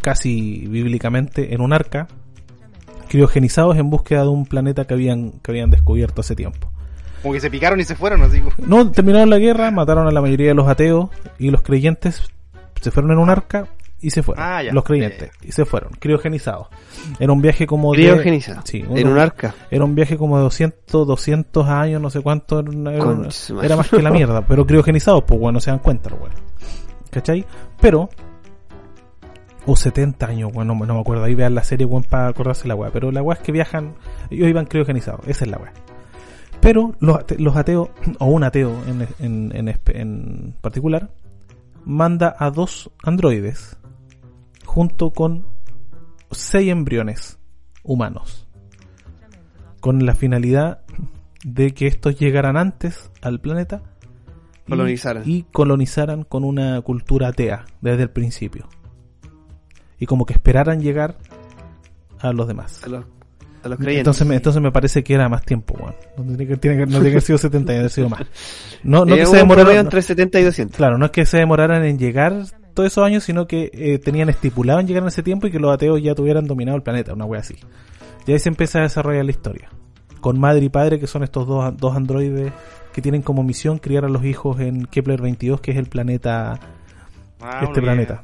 casi bíblicamente, en un arca, criogenizados en búsqueda de un planeta que habían, que habían descubierto hace tiempo. Como que se picaron y se fueron, así. como- No, terminaron la guerra, mataron a la mayoría de los ateos y los creyentes se fueron en un arca y se fueron. Ah, ya. Los creyentes. Y se fueron, criogenizados. Era un viaje como de... Criogenizado. Sí, en un arca. Era un viaje como de 200, 200 años, no sé cuánto. Era, una- era más que la mierda, pero criogenizados, pues bueno, se dan cuenta, los weones. ¿Cachai? Pero... O 70 años, bueno, no, no me acuerdo. Ahí vean la serie, weón, para acordarse la weá. Pero la weá es que viajan, ellos iban criogenizados. Esa es la weá. Pero los, ate- los ateos, [clears throat] o un ateo en, en, en, en particular, manda a dos androides junto con seis embriones humanos. Con la finalidad de que estos llegaran antes al planeta y- Colonizaran. y colonizaran con una cultura atea desde el principio. Y como que esperaran llegar a los demás. A los, a los creyentes. Entonces me, entonces me parece que era más tiempo, weón. No tiene que, tiene que- no tiene que haber sido 70 años, haber sido más. No, no Tenía que se demoraran, promedio entre 70 y 200. claro, no es que se demoraran en llegar todos esos años, sino que eh, tenían estipulado en llegar en ese tiempo y que los ateos ya tuvieran dominado el planeta, una wea así. Y ahí se empieza a desarrollar la historia. Con madre y padre, que son estos dos, dos androides que tienen como misión criar a los hijos en Kepler 22, que es el planeta, Ah, este planeta.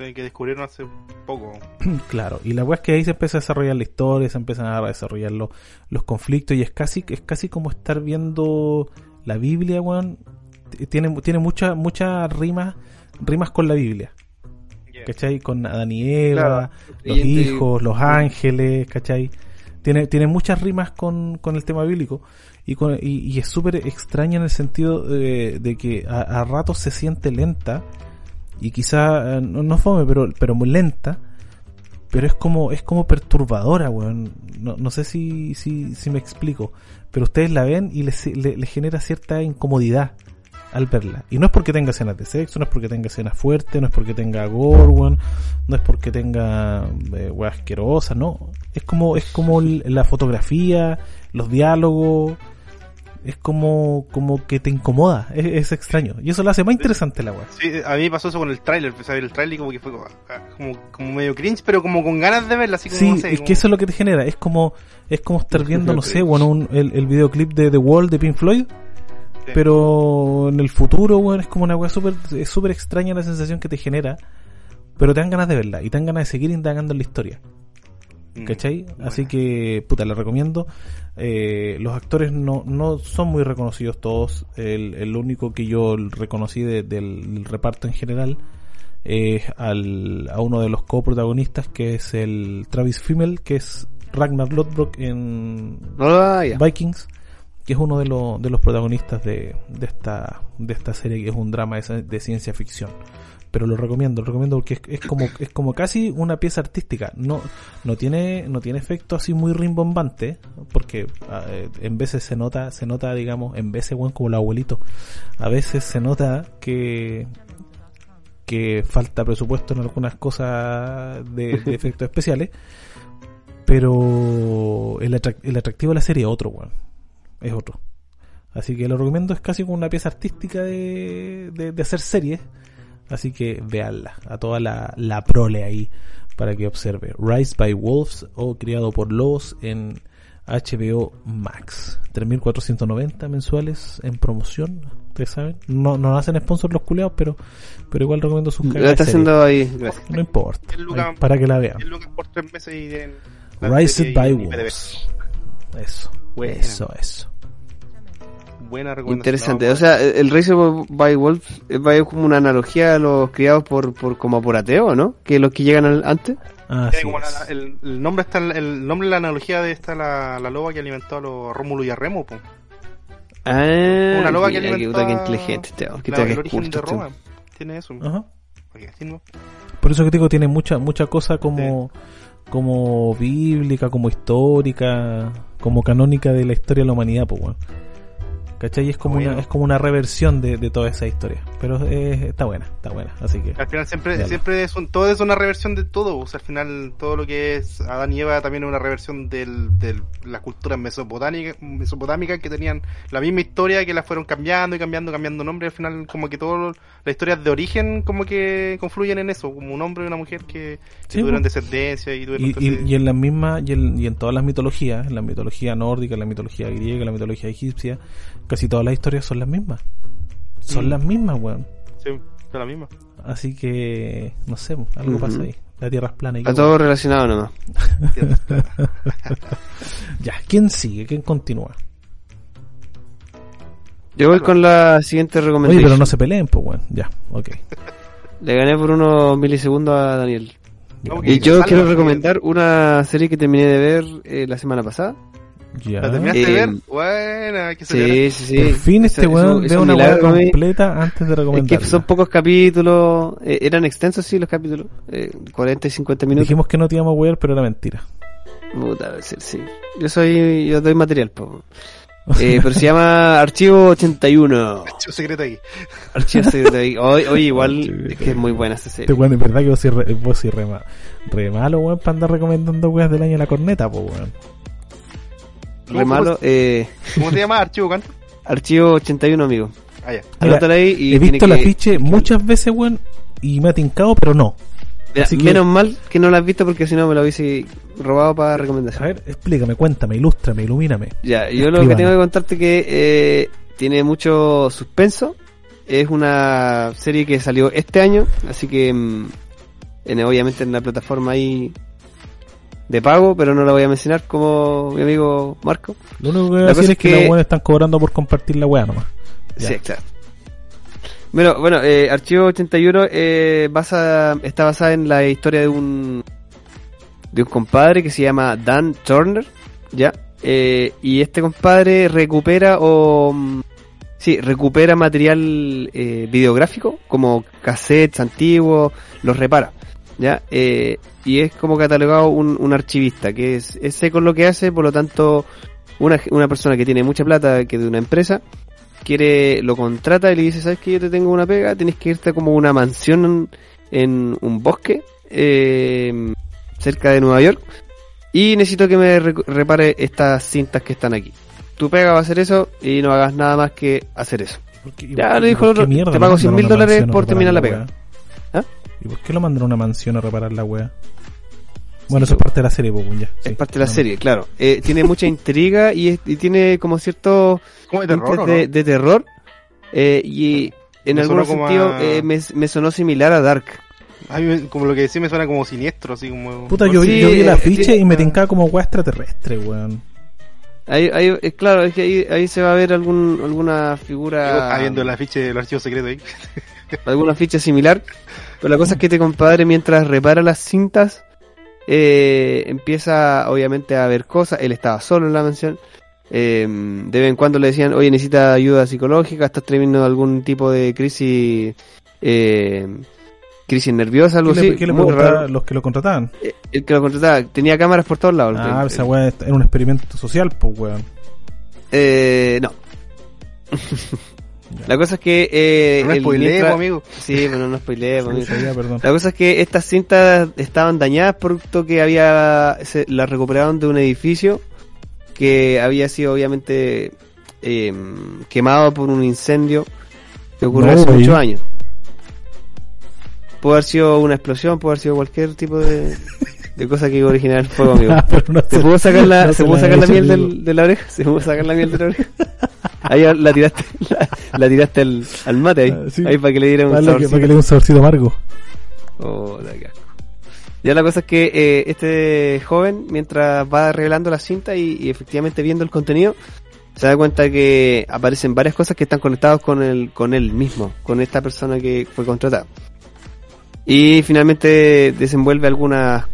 Que descubrieron hace poco. [clears throat] Claro, y la weá es que ahí se empieza a desarrollar la historia, se empiezan a desarrollar los, los conflictos y es casi, es casi como estar viendo la Biblia, weón. Tiene, tiene muchas muchas rimas, rimas con la Biblia, ¿cachai? Con Adán y Eva, Claro, los hijos, los ángeles, ¿cachai? Tiene, tiene muchas rimas con, con el tema bíblico y, con, y, y es súper extraña en el sentido de, de que a, a ratos se siente lenta y quizá, eh, no, no fome, pero, pero muy lenta, pero es como es como perturbadora, weón. No, no sé si, si, si me explico, pero ustedes la ven y les, le- les genera cierta incomodidad al verla. Y no es porque tenga escenas de sexo, no es porque tenga escenas fuertes, no es porque tenga gore, no es porque tenga eh, asquerosas, no. Es como, es como la fotografía, los diálogos, es como, como que te incomoda, es, es extraño. Y eso lo hace más interesante la wea. Sí, a mí me pasó eso con el tráiler, empecé a ver el tráiler y como que fue como, ah, como, como medio cringe, pero como con ganas de verla, así como, Sí, no sé, es como- que eso es lo que te genera. Es como, es como estar viendo, no sé, bueno, un- el, el videoclip de The Wall de Pink Floyd, Sí. pero en el futuro, bueno, es como una weá súper, es súper extraña la sensación que te genera, pero te dan ganas de verla y te dan ganas de seguir indagando en la historia. ¿Cachai? bueno. Así que, puta, la recomiendo. Eh, los actores no, no son muy reconocidos todos. El, el único que yo reconocí de- del reparto en general es al, a uno de los coprotagonistas, que es el Travis Fimmel, que es Ragnar Lodbrok en Ah. Vikings, que es uno de, los de los protagonistas de, de, esta, de esta serie, que es un drama de, de ciencia ficción. Pero lo recomiendo, lo recomiendo porque es, es como es como casi una pieza artística. No no tiene no tiene efecto así muy rimbombante, porque ah, eh, en veces se nota se nota digamos en veces bueno como el abuelito, a veces se nota que que falta presupuesto en algunas cosas de, de [laughs] efectos especiales, pero el, atrac- el atractivo de la serie es otro, weón. Es otro. Así que lo recomiendo, es casi como una pieza artística de, de, de hacer series. Así que veanla, a toda la, la prole ahí para que observe. Rise by Wolves o Criado por Lobos en HBO Max. 3.490 mensuales en promoción, ustedes saben. No, no hacen sponsor los culeados, pero, pero igual recomiendo sus está haciendo ahí. Gracias. No importa, para que la vean. 10 lucas por tres meses y en la Rise by y-. Wolves. Eso, eso, eso. Buena recomendación. Interesante. O sea, el Racer by Wolf va como una analogía a los criados por, por como por ateo, ¿no? Que los que llegan al- antes. Como es. la- el, el nombre está el nombre la analogía de esta la, la loba que alimentó a los Rómulo y a Remo po. Ah, Una loba que mira, alimentó que inteligente qué la- que el es origen culto de Roma hombre. tiene eso Ajá. Por eso que digo, tiene mucha, mucha cosa como, como bíblica, como histórica, como canónica de la historia de la humanidad, pues bueno. ¿Cachai? Es como Bueno. una, es como una reversión de, de toda esa historia. Pero es- está buena, está buena. Así que al final siempre Dale. siempre es un, todo es una reversión de todo o sea al final todo lo que es Adán y Eva también es una reversión del, del la cultura mesopotámica mesopotámica que tenían la misma historia que la fueron cambiando y cambiando cambiando nombre al final como que todas las historias de origen como que confluyen en eso como un hombre y una mujer que, tuvieron pues. descendencia y tuvieron y, y, y en las mismas y, en- y en todas las mitologías, en la mitología nórdica, en la mitología griega, en la mitología egipcia, casi todas las historias son las mismas. Son Mm. las mismas, weón. sí, es la misma Así que, no sé, algo pasa ahí. La tierra es plana y Está todo relacionado nomás. [laughs] [laughs] Ya, ¿quién sigue? ¿Quién continúa? Yo voy con la siguiente Oye, recomendación. pero no se peleen, pues, weón. Ya, ok. [laughs] Le gané por unos milisegundos a Daniel. Y yo quiero recomendar una serie que terminé de ver eh, la semana pasada. Ya. ¿La terminaste Eh, de ver? Buena, que se Sí, sí, sí. Por fin este Eso- weón ve una un weá completa antes de Es que son pocos capítulos, eh, eran extensos sí los capítulos, eh, 40 y 50 minutos. Dijimos que no te íbamos a wear, pero era mentira. Puta, sí, sí. Yo soy, yo doy material, po. Eh, [laughs] pero se llama Archivo 81. Archivo secreto ahí. Archivo secreto ahí. Hoy, hoy igual es que es muy buena esta Este serie. weón, es verdad que vos sois re, vos re, re malo, weón, para andar recomendando weas del año de la corneta, pues, weón. Re malo. Eh, ¿Cómo se llama? Archivo cuánto? Archivo 81, amigo. Ah, ya. Mira, ahí y He visto el que- afiche muchas veces, weón, y me ha tincado, pero no. Mira, así que- Menos mal que no la has visto porque si no me lo hubiese robado para A recomendación. ver, explícame, cuéntame, ilústrame, ilumíname. Ya, yo lo que tengo que contarte que eh, tiene mucho suspenso. Es una serie que salió este año, así que mm, en, obviamente en la plataforma ahí de pago, pero no la voy a mencionar como mi amigo Marco. Lo único que voy a decir es que, que- los están cobrando por compartir la wea nomás. Ya. Sí, exacto. Bueno, bueno, eh, Archivo 81 eh, basa, está basada en la historia de un de un compadre que se llama Dan Turner, ya, eh, y este compadre recupera o mm, sí recupera material eh, videográfico como cassettes antiguos, los repara, ¿ya? Eh, y es como catalogado un, un archivista, que es, es seco lo que hace, por lo tanto, una, una persona que tiene mucha plata, que de una empresa, quiere, lo contrata y le dice, ¿sabes que yo te tengo una pega? Tienes que irte a como una mansión en, en un bosque, eh, cerca de Nueva York, y necesito que me re- repare estas cintas que están aquí. Tu pega va a hacer eso y no hagas nada más que hacer eso. ¿Por qué- Ya, le dijo el otro, mierda te pago mandan 100 a mil dólares por terminar la pega. ¿Y por qué lo mandan a una mansión a reparar la wea? Bueno, eso es parte de la serie, pues, ya. Es parte de la No, serie, claro. Eh, tiene mucha [laughs] intriga y, es- y tiene como cierto ¿Cómo de terror, de, no? de terror. eh, y en Me algún como sentido a- eh, me, me sonó similar a Dark. A mí me- como lo que decía me suena como siniestro, así como... Puta, yo, vi- Sí, yo vi el eh, afiche tiene- y me tincaba como wea extraterrestre, weón. Ahí, ahí, eh, claro, es que ahí, ahí se va a ver algún, alguna figura, viendo el afiche del archivo secreto ahí. [laughs] alguna ficha similar. Pero la cosa es que este compadre, mientras repara las cintas, eh, empieza obviamente a ver cosas. Él estaba solo en la mansión. Eh, de vez en cuando le decían, oye, necesita ayuda psicológica, estás teniendo algún tipo de crisis, eh, crisis nerviosa, algo ¿Qué le, así. qué le raro. los que lo contrataban? Eh, El que lo contrataba tenía cámaras por todos lados. Ah, esa weá era un experimento social, pues, weón. Eh, no. [laughs] La cosa es que... Eh, no amigo. Sí, bueno, no amigo. La cosa es que estas cintas estaban dañadas producto que había se, las recuperaron de un edificio que había sido obviamente eh, quemado por un incendio que ocurrió No, hace muchos años. Puede haber sido una explosión, puede haber sido cualquier tipo de, de cosa que originara el fuego, amigo. [laughs] Pero no ¿Se pudo sacar la, no ¿se se pudo la sacar la miel del- de la oreja? ¿Se pudo sacar la miel de la oreja? [laughs] Ahí la tiraste, la, la tiraste al, al mate ahí, Ah, sí. ahí para que le diera un que, saborcito. para que le un saborcito amargo. Oh, la. Ya la cosa es que eh, este joven, mientras va revelando la cinta y, y efectivamente viendo el contenido, se da cuenta que aparecen varias cosas que están conectadas con el, con él mismo, con esta persona que fue contratada. Y finalmente desenvuelve algunas,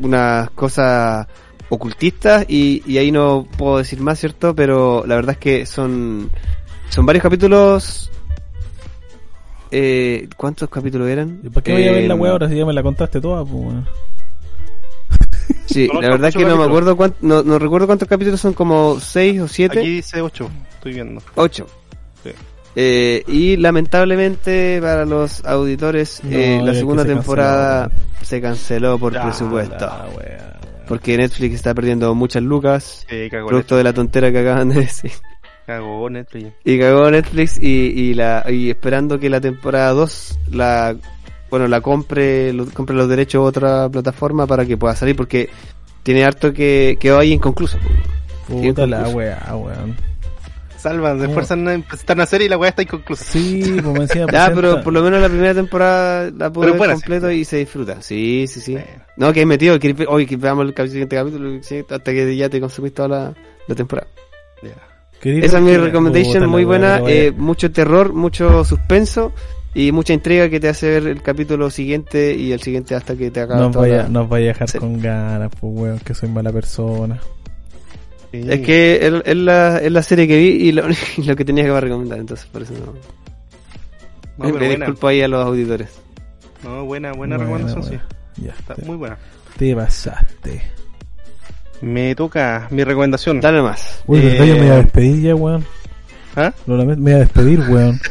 unas cosas ocultistas y, y ahí no puedo decir más, ¿cierto? Pero la verdad es que son, son varios capítulos. Eh, ¿Cuántos capítulos eran? ¿Y ¿Para qué voy a ver la Eh, weá ahora si ya me la contaste toda, pues? [laughs] Sí, la verdad es que no me acuerdo cuánto, no, no recuerdo cuántos capítulos son, como 6 o 7, Aquí dice 8, estoy viendo. 8. Sí. Eh, y lamentablemente para los auditores No, eh, la segunda se temporada se canceló por Ya, presupuesto. la weá, weón. Porque Netflix está perdiendo muchas lucas, Sí, cagó producto de la tontera que acaban de [laughs] decir. Cagó Netflix. Y cagó Netflix y, y, la, y esperando que la temporada 2 la bueno la compre, lo- compre los derechos a otra plataforma para que pueda salir porque tiene harto que quedó ahí inconcluso. Puta la weá, weón. Salvan, se ¿Cómo? esfuerzan en presentar una serie y la weá está inconclusa. Sí, [laughs] encima Ya, pero por lo menos la primera temporada la pude Pero ver buena, completo sí. y se disfruta. Sí, sí, sí. Bueno. No, que hay metido, que hoy que veamos el siguiente capítulo hasta que ya te consumiste toda la, la temporada. Esa es mi la muy buena, eh, mucho terror, mucho suspenso y mucha intriga que te hace ver el capítulo siguiente y el siguiente hasta que te acabas Nos toda vaya, la- nos vaya a dejar Sí. con ganas, pues weón, que soy mala persona. Sí. Es que es, es la, es la serie que vi y lo, [laughs] y lo que tenía que recomendar, entonces por eso no. No, Me buena. disculpo ahí a los auditores. No, buena, buena Buena, recomendación, buena. sí. Ya, Está te, muy buena. te pasaste. Me toca mi recomendación. Dale más. Uy, ¿verdad? Eh, Yo me voy a despedir ya, weón. ¿Ah? Lo lamento, me voy a despedir, weón. [laughs]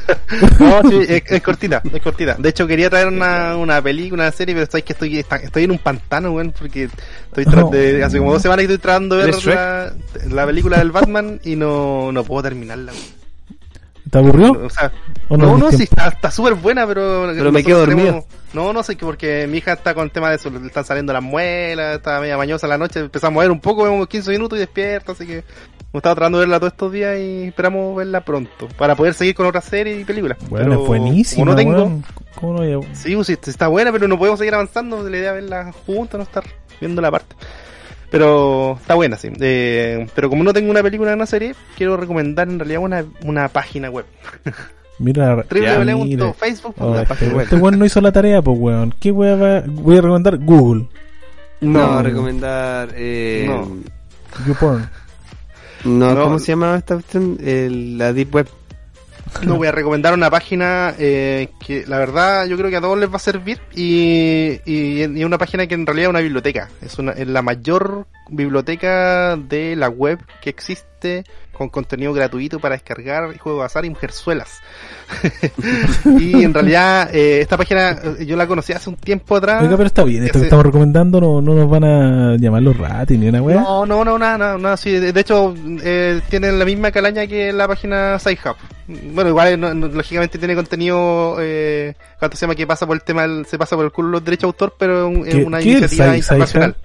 No, sí, es, es cortita, es cortita. De hecho, quería traer una, una película, una serie, pero sabes que estoy, estoy en un pantano, weón, porque estoy tra- No. de- hace como dos semanas que estoy tratando de ver la, la película del Batman y no, no puedo terminarla. weón. ¿Te aburrió? O sea, ¿O no, no, tenés sí, está súper buena, pero... Pero me quedo dormido. No, no sé, que porque mi hija está con el tema de eso, le están saliendo las muelas, está media mañosa la noche, empezamos a ver un poco, vemos 15 minutos y despierta, así que hemos estado tratando de verla todos estos días y esperamos verla pronto, para poder seguir con otras series y películas. Weón, Pero es buenísima, Como no tengo... weón. ¿Cómo no voy a- Sí, pues, sí, está buena, pero no podemos seguir avanzando. La idea es verla juntos, no estar viendo la parte. Pero está buena, sí. Eh, pero como no tengo una película ni una serie, quiero recomendar en realidad una, una página web. [laughs] Mira, [laughs] mira. www.facebook.com. Oh, la página este, web. este weón no hizo la tarea, pues weón. ¿Qué weón va? Voy a recomendar Google, No, recomendar. Eh, No. no. YouPorn. No, No. ¿cómo se llama esta cuestión? El- la Deep Web. [laughs] No voy a recomendar una página eh, que la verdad yo creo que a todos les va a servir y, y, y una página que en realidad es una biblioteca. Es, una, es la mayor biblioteca de la web que existe con contenido gratuito para descargar juegos de azar y mujerzuelas. [laughs] y en realidad eh, esta página eh, yo la conocí hace un tiempo atrás. Oiga, pero está bien, esto que estamos recomendando no, no nos van a llamar los ratis ni una weá. No, no, no, nada, nada, sí, de, hecho, eh, tienen la misma calaña que la página SciHub. Bueno, igual, no- no- lógicamente tiene contenido, eh, ¿cuánto se llama? Que pasa por el tema, del- se pasa por el culo los derechos de autor, pero es un- es ¿Qué- una es iniciativa internacional.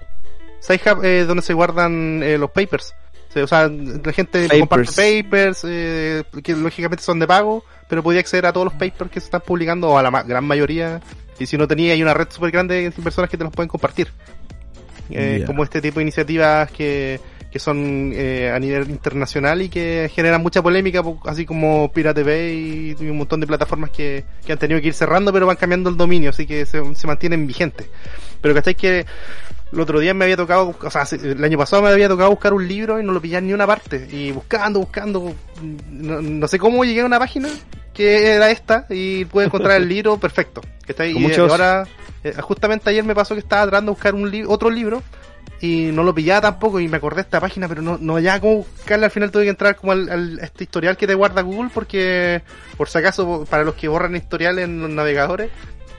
SciHub es donde se guardan eh, los papers. O sea, la gente Papers. comparte papers, eh, que lógicamente son de pago, pero podía acceder a todos los papers que se están publicando, o a la ma- gran mayoría. Y si no tenía, hay una red súper grande de personas que te los pueden compartir. Eh. Como este tipo de iniciativas que, que son eh, a nivel internacional y que generan mucha polémica, po- así como Pirate Bay y, un montón de plataformas que, que han tenido que ir cerrando, pero van cambiando el dominio, así que se, se mantienen vigentes. Pero ¿cachai? Que el otro día me había tocado, o sea, el año pasado me había tocado buscar un libro y no lo pillaba en ni una parte. Y buscando, buscando, no, no sé cómo llegué a una página que era esta y pude encontrar el [laughs] libro perfecto. Que está ahí. Y muchos- ahora, eh, justamente ayer me pasó que estaba tratando de buscar un li- otro libro y no lo pillaba tampoco y me acordé de esta página, pero no, no ya cómo buscarla. Al final tuve que entrar como al, al- a este historial que te guarda Google porque, por si acaso, para los que borran historial en los navegadores,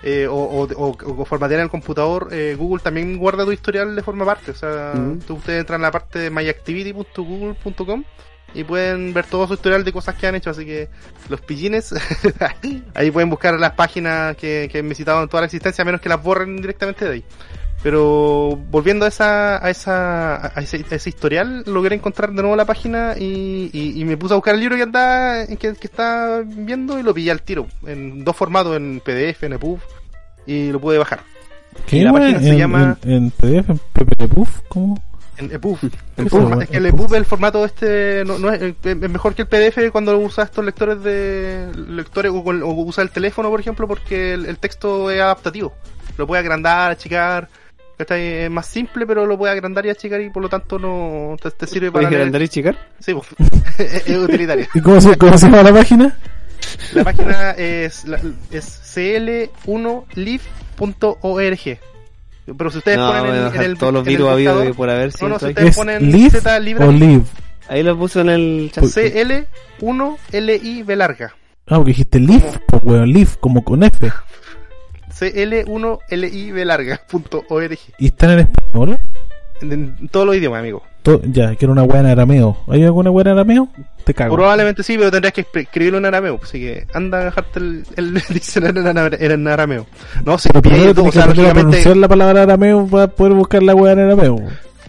eh, o, o, o- o formatean el computador, eh, Google también guarda tu historial de forma aparte. O sea, tú, ustedes entran en la parte de myactivity.google.com y pueden ver todo su historial de cosas que han hecho. Así que los pillines, [laughs] ahí pueden buscar las páginas que, que han visitado en toda la existencia, a menos que las borren directamente de ahí. Pero volviendo a esa, a esa, a ese, a ese historial, logré encontrar de nuevo la página y, y, y me puse a buscar el libro que andaba, que, que estaba viendo y lo pillé al tiro, en dos formatos, en PDF, en EPUB, y lo pude bajar. ¿Qué y la página se en, llama- en, en PDF, en PPPuff, ¿cómo? En EPUB. ¿Qué [laughs] El es forma- eso? es que el EPUB, el formato este, no, no es, es mejor que el PDF cuando usa estos lectores de lectores o, o usa el teléfono, por ejemplo, porque el, el texto es adaptativo. Lo puede agrandar, achicar. ¿Cachai? Es más simple, pero lo puede agrandar y achicar y por lo tanto no te, te sirve para ¿Puedes leer. agrandar y chicar? Sí, pues, [laughs] es, es utilitaria. ¿Y cómo se, cómo se llama la página? La página es, la- es cl1live.org. Pero si ustedes No, ponen en, en el todos los virus habidos y por haber No, no, si ustedes ¿Es ponen live Z library, o live? Ahí lo puso en el chat. CL1LIV larga. Ah, porque dijiste live, pues weón, live, como con F. [laughs] CL1LIV larga punto org. ¿Y están en español? En, en todos los idiomas, amigo. To- ya, quiero una weá en arameo. ¿Hay alguna weá en arameo? Te cago. Probablemente sí, pero tendrías que escri- escribirlo en arameo. Así que anda a bajarte el, el [laughs] diccionario en, ara- en arameo. No, se Pero primero todo, o sea, lógicamente- pronunciar la palabra arameo para poder buscar la weá en arameo.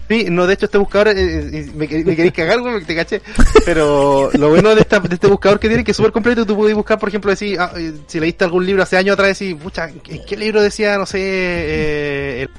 Sí, no, de hecho este buscador, eh, eh, me, me queréis cagar, güey, te caché. Pero lo bueno de, esta, de este buscador que tiene que es súper completo, tú puedes buscar, por ejemplo, decir, ah, eh, si leíste algún libro hace años atrás, decir, pucha, ¿en qué libro decía, no sé, eh, el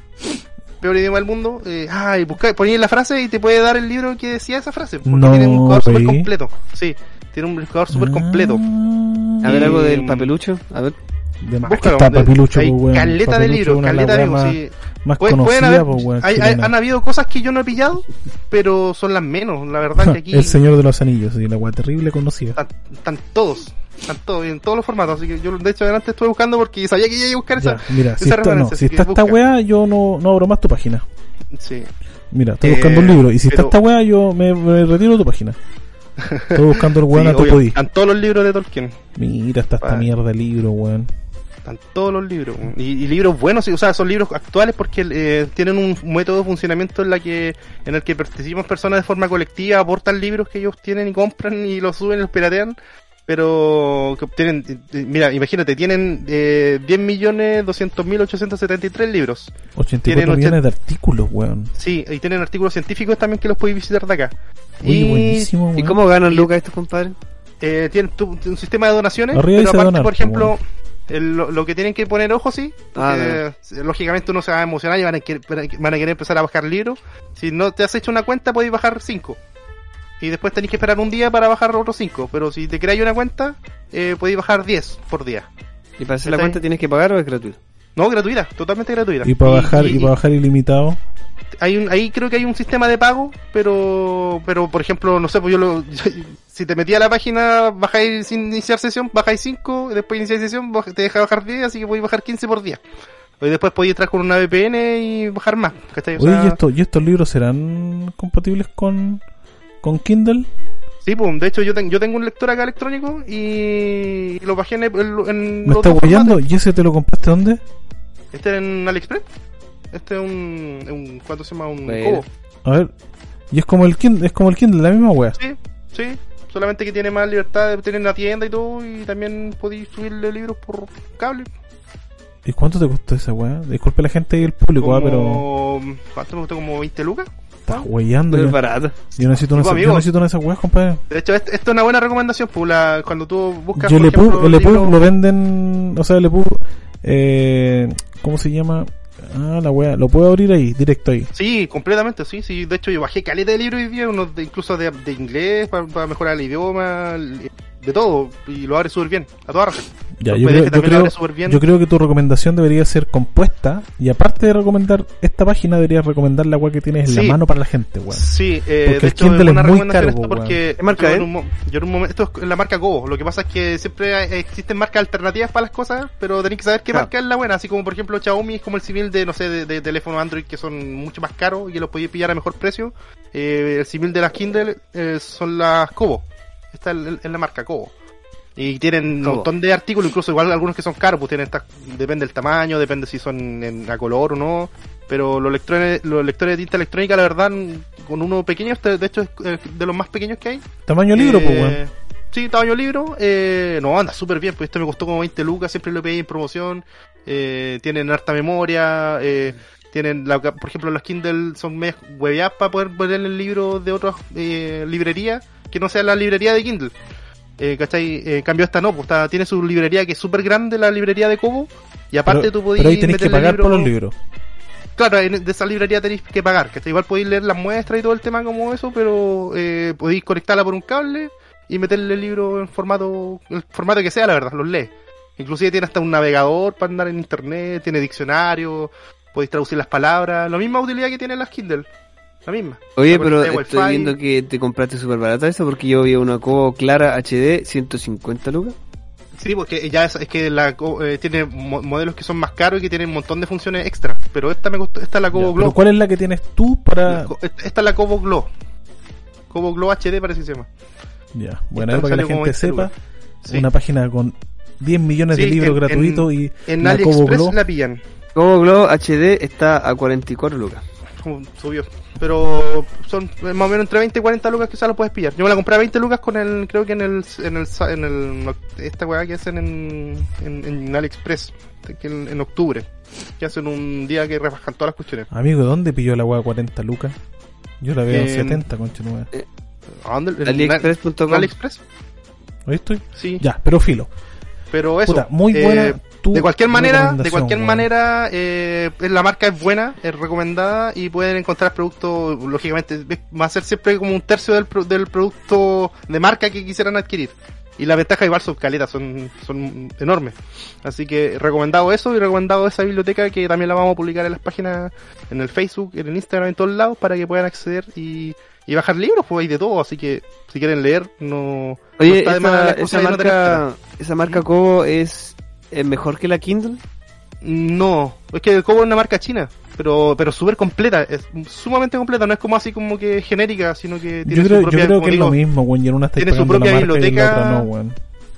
peor idioma del mundo? Eh, ah, y buscar, la frase y te puede dar el libro que decía esa frase, porque No, tiene un buscador súper completo. Sí, tiene un buscador súper completo. Ah, A ver algo del papelucho. A ver. De más que está papilucho, hay weón. caleta de Papilucho libros, de caleta de libros, sí. más, más Pueden, pueden conocidas, haber, weón, hay- hay- chilena. han habido cosas que yo no he pillado, [laughs] pero son las menos, la verdad que aquí... El Señor de los Anillos, sí, la weá terrible conocida. están, están todos, están todos, y en todos los formatos, así que yo de hecho adelante estuve buscando porque sabía que iba a buscar esa, Ya, mira, si está, no, si esta weá, yo no, no abro más tu página. sí. Mira, estoy Eh, buscando un libro. Y si está esta weá, yo me, me retiro de tu página. Estoy buscando el weón [laughs] Sí, a tu podí. están todos los libros de Tolkien, Mira, está esta Vale. mierda de libro, weón. Están todos los libros, y, y libros buenos, o sea, son libros actuales porque eh, tienen un método de funcionamiento en la que en el que participan personas de forma colectiva, aportan libros que ellos tienen y compran y los suben y los piratean. Pero que obtienen, eh, mira, imagínate, tienen eh, 10 millones 200 mil 873 libros. 84 Tienen millones de artículos, weón. Sí, y tienen artículos científicos también que los podéis visitar de acá. Oye, y buenísimo, weón. ¿Y cómo ganan lucas estos compadres? eh, tienen tu- un sistema de donaciones, Arriba pero aparte, donar, por ejemplo, el- lo, lo que tienen que poner ojo, sí, Ah, porque, eh, lógicamente uno se va a emocionar y van a, querer, van a querer empezar a bajar libros. Si no te has hecho una cuenta, podéis bajar 5. Y después tenéis que esperar un día para bajar otros 5. Pero si te creáis una cuenta, eh, podéis bajar 10 por día. ¿Y para hacer la cuenta tienes que pagar o es gratuito? No, gratuita, totalmente gratuita. Y para bajar, y, para bajar ilimitado. hay un, ahí creo que hay un sistema de pago, pero, pero por ejemplo, no sé, pues yo lo, [laughs] si te metí a la página, bajáis sin iniciar sesión, bajáis 5, después iniciar sesión, te deja bajar 10, así que podéis bajar 15 por día. Y después podéis entrar con una VPN y bajar más, ¿cachai? O Oye, sea, ¿y, esto, ¿y estos libros serán compatibles con, con Kindle? Sí, pues, de hecho yo, ten- yo tengo un lector acá electrónico y lo bajé en, en, ¿Me estás formatos. ¿Y ese te lo compraste dónde? Este en AliExpress. Este es un, un ¿cuánto se llama? Un Bueno. Kobo. A ver. Y es como el Kindle, es como el Kindle, la misma wea. Sí, sí. Solamente que tiene más libertad de tener una tienda y todo y también podéis subirle libros por cable. ¿Y cuánto te costó esa wea? Disculpe la gente y el público, ah, pero Como, ¿Cuánto me costó? Como 20 lucas. estás Yo, es barato. yo necesito una, yo necesito una de esas weas, compadre. De hecho, este- esto es una buena recomendación. Pues, la, cuando tú buscas. Yo por el EPUB, ejemplo, el EPUB libros- lo venden, o sea, el EPUB, eh, ¿cómo se llama? Ah, la wea, lo puedo abrir ahí, directo ahí. Sí, completamente, sí, sí. De hecho, yo bajé caleta de libros hoy día, incluso de, de inglés, para, mejorar el idioma, de todo, y lo abre súper bien, a toda raja. Ya, yo creo, yo, creo, yo que tu recomendación debería ser compuesta y aparte de recomendar esta página deberías recomendar la wea que tienes en Sí. la mano para la gente, weón. Sí, eh, Porque de el hecho Kindle es es una muy recomendación caro, esta porque ¿Qué marca yo es? en, un, mo- yo en un momento esto es la marca Go. Lo que pasa es que siempre hay- existen marcas alternativas para las cosas, pero tenéis que saber qué Claro. marca es la buena. Así como por ejemplo Xiaomi es como el civil de no sé de, de teléfono Android que son mucho más caros y que los podéis pillar a mejor precio. Eh, el civil de las Kindle eh, son las Kobo. Esta es, el- es la marca Kobo. Y tienen un montón de artículos, incluso igual algunos que son caros, pues tienen estas, depende del tamaño, depende si son en, a color o no. Pero los lectores, los lectores de tinta electrónica, la verdad, con uno pequeño, este, de hecho es de los más pequeños que hay. Tamaño libro, Eh, pues, weón. Sí, tamaño libro. Eh, no, anda súper bien, pues este me costó como 20 lucas, siempre lo pedí en promoción. Eh, tienen harta memoria, eh, tienen, la, por ejemplo, los Kindle son medias hueveadas para poder poner el libro de otras eh, librerías que no sea la librería de Kindle. Eh, ¿Cachai? Eh, en cambio esta no, pues está- tiene su librería que es súper grande, la librería de Kobo. Y aparte pero, tú podías pero ahí tenés que pagar libros- por los libros. Claro, de esa librería tenéis que pagar, que igual podéis leer las muestras y todo el tema como eso, pero eh, podéis conectarla por un cable y meterle el libro en formato, el formato que sea, la verdad, los lees. Inclusive tiene hasta un navegador para andar en internet, tiene diccionario, podéis traducir las palabras, la misma utilidad que tienen las Kindle, la misma. Oye, La pero estoy viendo que te compraste súper barata eso porque yo vi una Kobo Clara HD 150 lucas. Sí, porque ya es, es que la co- eh, tiene mo- modelos que son más caros y que tienen un montón de funciones extra, pero esta me costó, esta es la Ya, pero Glow. ¿cuál es la que tienes tú para...? Esta esta es la Kobo Glow. Kobo Glow HD parece que se llama. Ya, bueno, para que la gente 20 sepa. Sí. una página con 10 millones de libros en- gratuitos y En la AliExpress Glow. la pillan. Kobo Glow HD está a 44 lucas. Como Subió. Pero son más o menos entre 20 y 40 lucas que se lo puedes pillar. Yo me la compré a 20 lucas con el, creo que en el, en el, sa- en el, esta weá que hacen en, en, en AliExpress, en, en octubre. Que hacen un día que rebajan todas las cuestiones. Amigo, ¿dónde pilló la weá 40 lucas? Yo la veo en En- 70, concha nueva. ¿A dónde? ¿En AliExpress.com. ¿En AliExpress? ¿Ahí estoy? Sí. Ya, pero filo. Pero eso. Puta, muy eh, buena tu de cualquier manera, de cualquier manera, eh, la marca es buena, es recomendada y pueden encontrar productos, lógicamente, va a ser siempre como un tercio del, pro- del producto de marca que quisieran adquirir. Y la ventaja igual son caletas, son, son enormes. Así que recomendado eso y recomendado esa biblioteca que también la vamos a publicar en las páginas, en el Facebook, en el Instagram, en todos lados, para que puedan acceder y, y bajar libros, pues hay de todo, así que si quieren leer, no, no Oye, está más esa, las esa de no marca, esa marca Kobo es, es mejor que la Kindle. No, es que el Kobo es una marca china, pero pero súper completa, es sumamente completa, no es como así como que genérica, sino que tiene Yo creo, su propia, yo creo que es digo, lo mismo, weón. Y en una estáis tiene su propia biblioteca. no,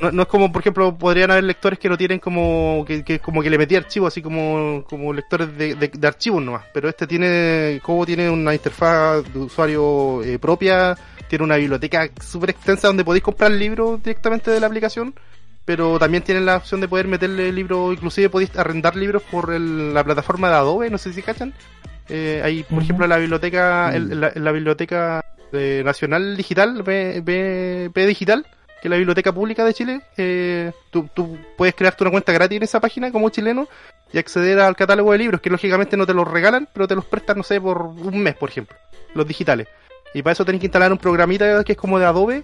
no, no es como, por ejemplo, podrían haber lectores que no tienen como que, que como que le metí archivos, así como como lectores de, de, de archivos nomás, pero este tiene, Kobo tiene una interfaz de usuario eh, propia, tiene una biblioteca súper extensa donde podéis comprar libros directamente de la aplicación pero también tienen la opción de poder meterle libros, inclusive podéis arrendar libros por el- la plataforma de Adobe, no sé si cachan. Eh, hay, por ejemplo, la biblioteca, Mm. el- la, la biblioteca eh, nacional digital, B, B- B digital, que es la biblioteca pública de Chile. Eh, tú, tú puedes crearte una cuenta gratis en esa página como chileno y acceder al catálogo de libros, que lógicamente no te los regalan, pero te los prestan, no sé, por un mes, por ejemplo, los digitales. Y para eso tenéis que instalar un programita que es como de Adobe,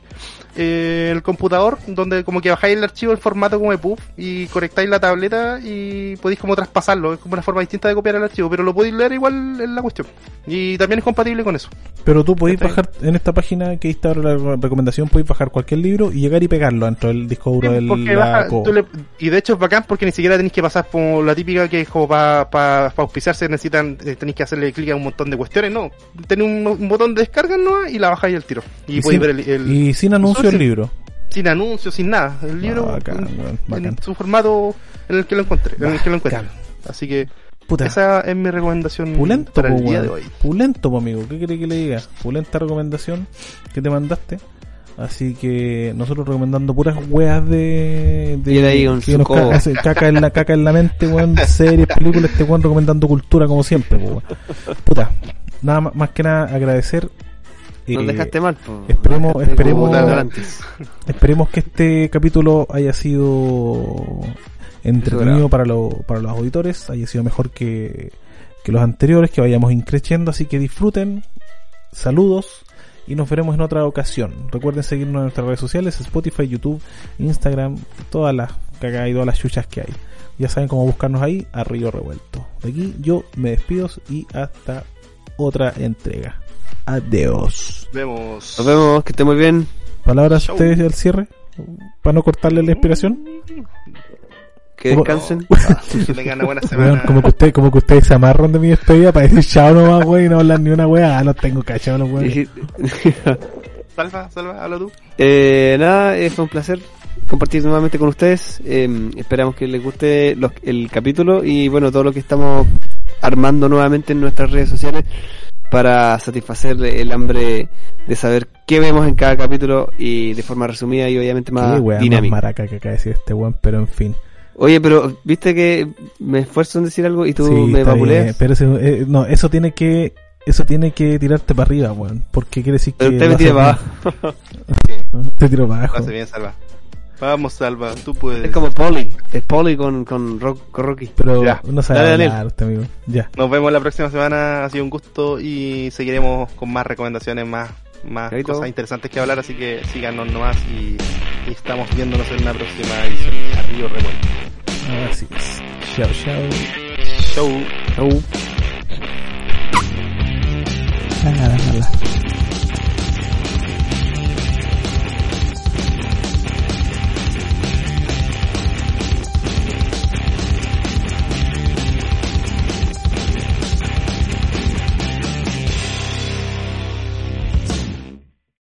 eh, el computador, donde como que bajáis el archivo en formato como de PUB y conectáis la tableta y podéis como traspasarlo. Es como una forma distinta de copiar el archivo, pero lo podéis leer igual en la cuestión. Y también es compatible con eso. Pero tú podéis bajar en esta página que está ahora la recomendación, podéis bajar cualquier libro y llegar y pegarlo dentro del disco duro del baja- le- y de hecho es bacán porque ni siquiera tenéis que pasar por la típica que es como para pa, pa auspiciarse, necesitan, eh, tenéis que hacerle clic a un montón de cuestiones, no. Tenéis un, un botón de descarga y la bajáis al tiro. Y, Y podéis sin, ver el, el- y sin anuncio el libro. sin anuncios, sin nada. El libro Ah, bacán, en, weón, en bacán. su formato en el que lo encontré, en el que lo. Así que Puta, esa es mi recomendación pulento, para po, el día weón. de hoy. Pulento, po, amigo. ¿Qué quiere que le diga? Pulenta recomendación que te mandaste. Así que nosotros recomendando puras weas de, de Y ahí que nos hace caca en la caca en la mente, weón, [laughs] series, películas, este weón recomendando cultura como siempre, po. Puta, nada más que nada agradecer. Nos dejaste mal, po. esperemos- dejaste esperemos-. Esperemos que este capítulo haya sido entretenido para, lo- para los auditores, haya sido mejor que, que los anteriores, que vayamos increciendo, así que disfruten, saludos y nos veremos en otra ocasión. Recuerden seguirnos en nuestras redes sociales, Spotify, YouTube, Instagram, todas las cagadas y todas las chuchas que hay. Ya saben cómo buscarnos ahí, a Río Revuelto. De aquí yo me despido y hasta otra entrega. Adiós. Vemos. Nos vemos, que esté muy bien. ¿Palabras Chau. ustedes al cierre? Para no cortarle la inspiración. Que descansen. Que [laughs] tengan una buena semana. como que usted, como que ustedes se amarran de mi despedida para decir chao nomás, güey, y no hablar ni una weá. Ah, no tengo cachado los weones. Y- [laughs] Salva, salva, habla tú. Eh, nada, eh, fue un placer compartir nuevamente con ustedes. Eh, esperamos que les guste los- el capítulo y bueno, todo lo que estamos armando nuevamente en nuestras redes sociales para satisfacer el hambre de saber qué vemos en cada capítulo y de forma resumida y obviamente Qué más más dinámica. maraca que acaba de decir este weón, pero en fin. Oye, pero viste que me esfuerzo en decir algo y tú Sí, me vapuleas. pero ese- eh, no, eso tiene que, eso tiene que tirarte para arriba, weón. Porque quiere decir que. Pero usted me tira para abajo. [laughs] Sí, Te tiro para abajo. hace bien, salva. Vamos, Salva, tú puedes. Es como Polly, es Polly con, con, rock, con Rocky. Pero ya. no sabe dale, hablar, usted, amigo. Ya. Nos vemos la próxima semana, ha sido un gusto y seguiremos con más recomendaciones, más, más cosas interesantes que hablar, así que síganos nomás y, y estamos viéndonos en una próxima edición de Río Revuelto. Así es. Chao, chao. Ah,